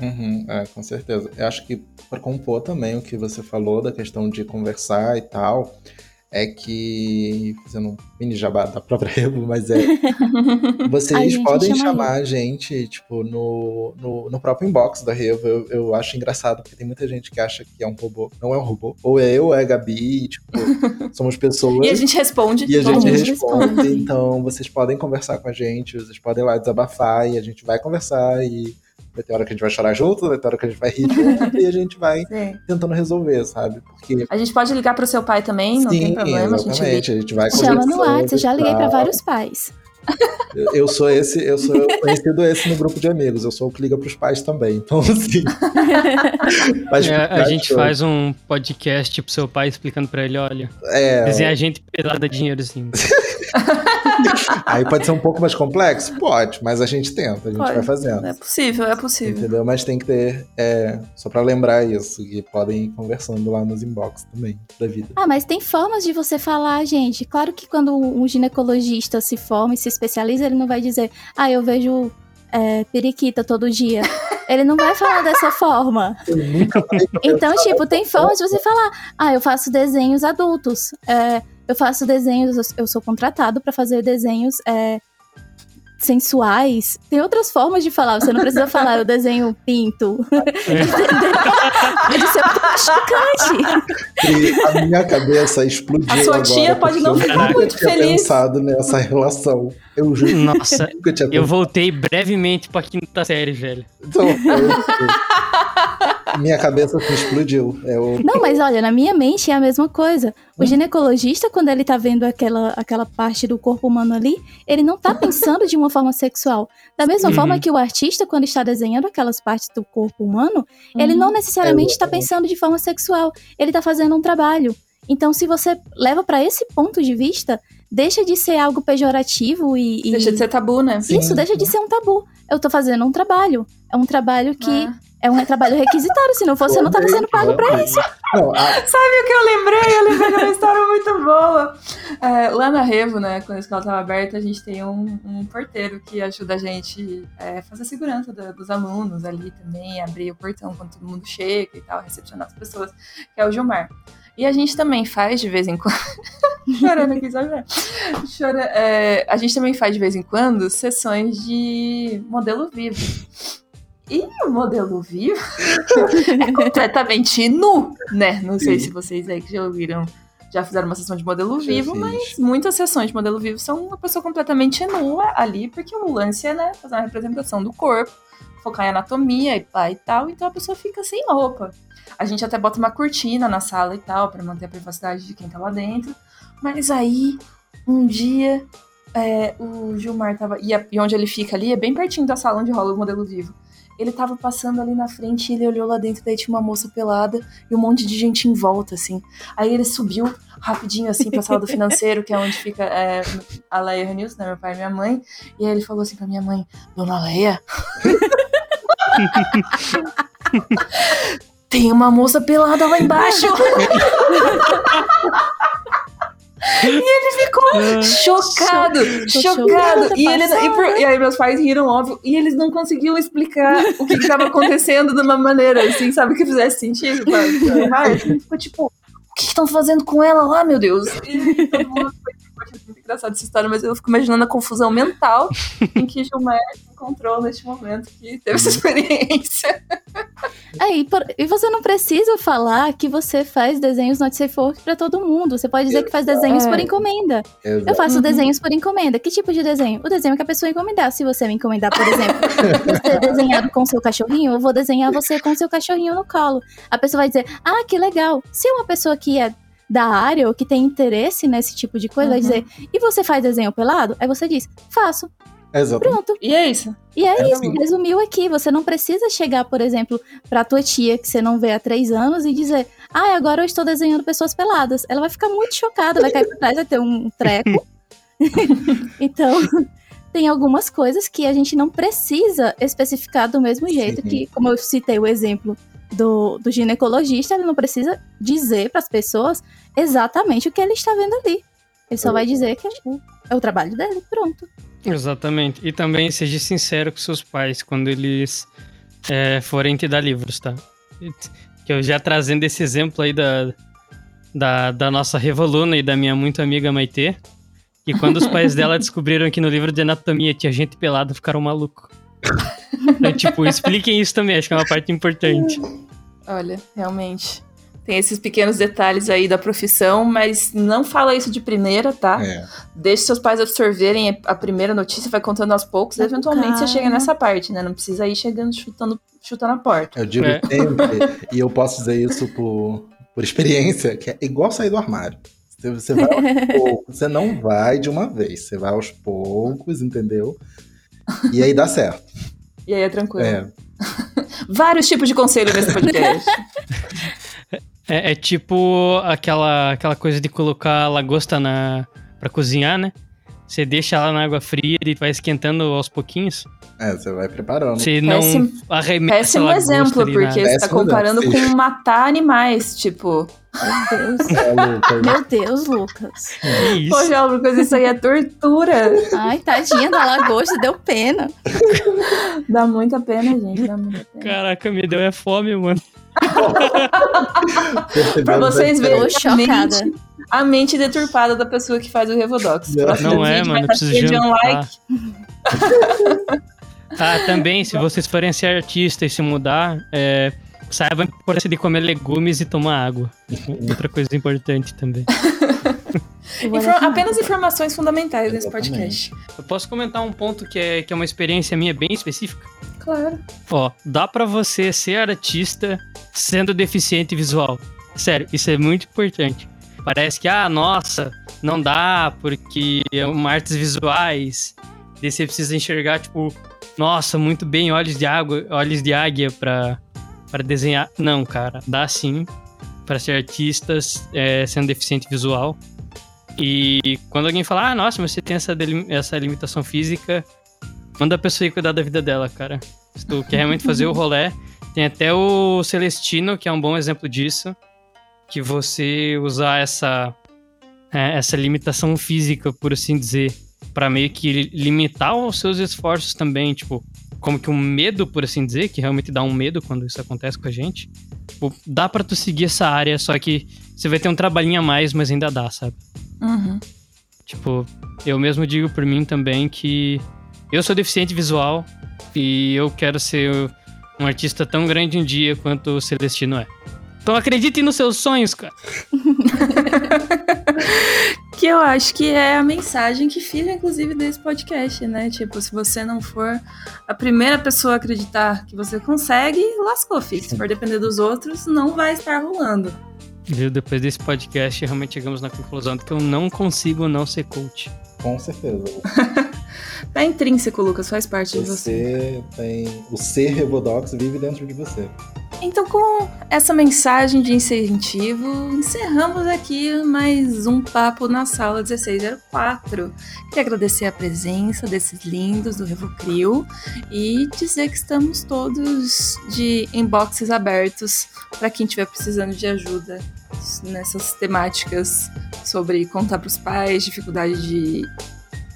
Uhum, é, com certeza. Eu acho que para compor também o que você falou da questão de conversar e tal, é que, fazendo um mini jabá da própria Revo, mas é. Vocês podem chama chamar a gente, tipo, no, no, no próprio inbox da Revo. Eu, eu acho engraçado, porque tem muita gente que acha que é um robô. Não é um robô. Ou é eu, ou é a Gabi, tipo, somos pessoas. E a gente responde. E a gente responde, responde. então vocês podem conversar com a gente, vocês podem ir lá desabafar e a gente vai conversar e vai ter hora que a gente vai chorar junto, vai ter hora que a gente vai rir junto e a gente vai Sim. tentando resolver, sabe? Porque A gente pode ligar pro seu pai também, não tem problema. A gente exatamente, a gente vai Chama no WhatsApp, eu já liguei para vários pais. Eu, sou esse, eu sou conhecido esse no grupo de amigos, eu sou o que liga pros pais também. Então, assim. mas É, a gente show. faz um podcast pro seu pai explicando pra ele, olha, É, desenhar gente pelada de dinheiro assim. aí pode ser um pouco mais complexo? Pode, mas a gente tenta, a gente Pode. vai fazendo. É possível, é possível. Entendeu? Mas tem que ter, é, só pra lembrar isso, que podem ir conversando lá nos inbox também, da vida. Ah, mas tem formas de você falar, gente. Claro que quando um ginecologista se forma e se especializa, ele não vai dizer, ah, eu vejo é, periquita todo dia. ele não vai falar dessa forma. Então, tipo, tem formas de você falar, ah, eu faço desenhos adultos. é, eu faço desenhos, eu sou contratado pra fazer desenhos é, sensuais, tem outras formas de falar. Você não precisa falar, eu desenho pinto. Entendeu? Pode ser muito chocante. E a minha cabeça explodiu. A sua agora, tia pode não eu ficar nunca muito tinha feliz. pensado nessa relação. Eu juro que Nossa, nunca tinha eu voltei brevemente pra quinta série, velho. Então, eu- minha cabeça explodiu. É o Não, mas olha, na minha mente é a mesma coisa. O ginecologista, quando ele tá vendo aquela, aquela parte do corpo humano ali, ele não tá pensando de uma forma sexual. Da mesma Uhum. forma que o artista, quando está desenhando aquelas partes do corpo humano, ele não necessariamente está Exatamente. pensando de forma sexual. Ele tá fazendo um trabalho. Então, se você leva pra esse ponto de vista, deixa de ser algo pejorativo e. e- Deixa de ser tabu, né? Isso, deixa de ser um tabu. Eu tô fazendo um trabalho. É um trabalho que Ah. É um trabalho requisitado. Se não fosse, eu não tava sendo pago pra isso. Não, a- Sabe o que eu lembrei? Eu lembrei de uma história muito boa. É, lá na Revo, né, quando a escola estava aberta, a gente tem um, um porteiro que ajuda a gente a fazer a segurança da- dos alunos ali também, abrir o portão quando todo mundo chega e tal, recepcionar as pessoas, que é o Gilmar. E a gente também faz de vez em quando. Chorando aqui, sabe? Chora, é, a gente também faz de vez em quando sessões de modelo vivo. E o modelo vivo é completamente nu, né? Não sei Sim. se vocês aí que já ouviram, já fizeram uma sessão de modelo Já vivo, fiz. mas muitas sessões de modelo vivo são uma pessoa completamente nua ali, porque o lance é, né, fazer uma representação do corpo, focar em anatomia e pá e tal, então a pessoa fica sem roupa. A gente até bota uma cortina na sala e tal, pra manter a privacidade de quem tá lá dentro. Mas aí, um dia, é, o Gilmar tava. E, a- e onde ele fica ali é bem pertinho da sala onde rola o modelo vivo. Ele tava passando ali na frente e ele olhou lá dentro, daí tinha uma moça pelada e um monte de gente em volta, assim. Aí ele subiu rapidinho, assim, pra sala do financeiro, que é onde fica é, a Leia Renilson, né, meu pai e minha mãe. E aí ele falou assim pra minha mãe, Dona Leia... Tem uma moça pelada lá embaixo. e ele ficou chocado, Tô chocado. chocada, E, ele, e, por- e aí meus pais riram, óbvio, e eles não conseguiam explicar o que estava acontecendo de uma maneira, assim, sabe, que fizesse sentido. Ele ficou tipo, o que estão fazendo com ela lá, meu Deus? E todo mundo foi muito engraçado essa história, mas eu fico imaginando a confusão mental em que Gilmar se encontrou neste momento que teve essa experiência. Aí, por- e você não precisa falar que você faz desenhos not safe for pra todo mundo. Você pode dizer que faz desenhos É. por encomenda. Eu faço Uhum. desenhos por encomenda. Que tipo de desenho? O desenho que a pessoa encomendar. Se você me encomendar, por exemplo, você desenhado com seu cachorrinho, eu vou desenhar você com seu cachorrinho no colo. A pessoa vai dizer, ah, que legal. Se uma pessoa que é da área ou que tem interesse nesse tipo de coisa, vai Uhum. dizer, e você faz desenho pelado? Aí você diz, faço. Exatamente. Pronto. E é isso. E é, É isso, assim. resumiu aqui. Você não precisa chegar, por exemplo, pra tua tia que você não vê há três anos e dizer, ah, agora eu estou desenhando pessoas peladas. Ela vai ficar muito chocada, vai cair pra trás, vai ter um treco. então, tem algumas coisas que a gente não precisa especificar do mesmo jeito Sim. que, como eu citei o exemplo do, do ginecologista, ele não precisa dizer para as pessoas exatamente o que ele está vendo ali. Ele só vai dizer que é o- é trabalho dele, pronto. Exatamente. E também seja sincero com seus pais quando eles é, forem te dar livros, tá? Que eu já trazendo esse exemplo aí da, da, da nossa Revoluna e da minha muito amiga Maitê, que quando os pais dela descobriram que no livro de anatomia tinha gente pelada, ficaram malucos. Então, tipo, expliquem isso também, acho que é uma parte importante. Olha, realmente. Tem esses pequenos detalhes aí da profissão, mas não fala isso de primeira, tá? É. Deixe seus pais absorverem a primeira notícia, vai contando aos poucos, eventualmente com você chega nessa parte, né? Não precisa ir chegando chutando, chutando a porta. Eu digo É. sempre, e eu posso dizer isso por, por experiência, que é igual sair do armário. Você, você vai aos poucos, você não vai de uma vez, você vai aos poucos, entendeu? E aí dá certo. E aí é tranquilo. É, Vários tipos de conselho nesse podcast. É, é tipo aquela, aquela coisa de colocar lagosta na, pra cozinhar, né? Você deixa ela na água fria e vai esquentando aos pouquinhos. É, você vai preparando. Você não Péssimo- arremessa Péssimo exemplo, ali porque você tá comparando exemplo. com matar animais, tipo. Meu Deus. É, Lucas. Meu Deus, Lucas. Que isso? Poxa, Lucas, isso aí é tortura. Ai, tadinha da lagosta, deu pena. Dá muita pena, gente. Dá muita pena. Caraca, me deu é fome, mano. Pra vocês verem a mente, chocada. a mente deturpada da pessoa que faz o Revodox. Não é, vídeo mano, preciso de um like. Ah, também, se vocês forem ser artistas e se mudar, é, saibam a importância de comer legumes e tomar água. Outra coisa importante também. Apenas informações fundamentais nesse podcast. Eu posso comentar um ponto que é, que é uma experiência minha bem específica? Claro. Ó, dá pra você ser artista sendo deficiente visual. Sério, isso é muito importante. Parece que, ah, nossa, não dá porque é uma artes visuais. Daí você precisa enxergar, tipo, nossa, muito bem, olhos de água, olhos de águia pra, pra desenhar. Não, cara, dá sim pra ser artista é, sendo deficiente visual. E quando alguém fala, ah, nossa, mas você tem essa, essa limitação física, manda a pessoa ir cuidar da vida dela, cara. Se tu quer realmente fazer o rolê, tem até o Celestino, que é um bom exemplo disso. Que você usar essa, é, essa limitação física, por assim dizer, pra meio que li- limitar os seus esforços também, tipo, como que um medo, por assim dizer, que realmente dá um medo quando isso acontece com a gente. Tipo, dá pra tu seguir essa área, só que você vai ter um trabalhinho a mais, mas ainda dá, sabe? Uhum. Tipo, eu mesmo digo por mim também que eu sou deficiente visual e eu quero ser um artista tão grande um dia quanto o Celestino é. Então acredite nos seus sonhos, cara. Que eu acho que é a mensagem que fica, inclusive, desse podcast, né? Tipo, se você não for a primeira pessoa a acreditar que você consegue, lascou, filho. Se for depender dos outros, não vai estar rolando. Viu? Depois desse podcast, realmente chegamos na conclusão de que eu não consigo não ser coach. Com certeza. Tá intrínseco, Lucas, faz parte de você. Você tem. O ser Revodox vive dentro de você. Então, com essa mensagem de incentivo, encerramos aqui mais um papo na sala 1604. Queria agradecer a presença desses lindos do Revocrio e dizer que estamos todos de inboxes abertos para quem estiver precisando de ajuda nessas temáticas sobre contar para os pais, dificuldade de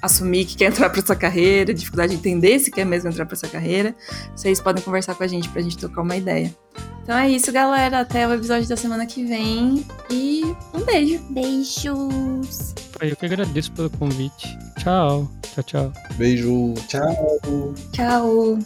assumir que quer entrar para essa carreira, dificuldade de entender se quer mesmo entrar para essa carreira. Vocês podem conversar com a gente pra gente trocar uma ideia. Então é isso, galera. Até o episódio da semana que vem. E um beijo. Beijos. Eu que agradeço pelo convite. Tchau. Tchau, tchau. Beijo. Tchau. Tchau.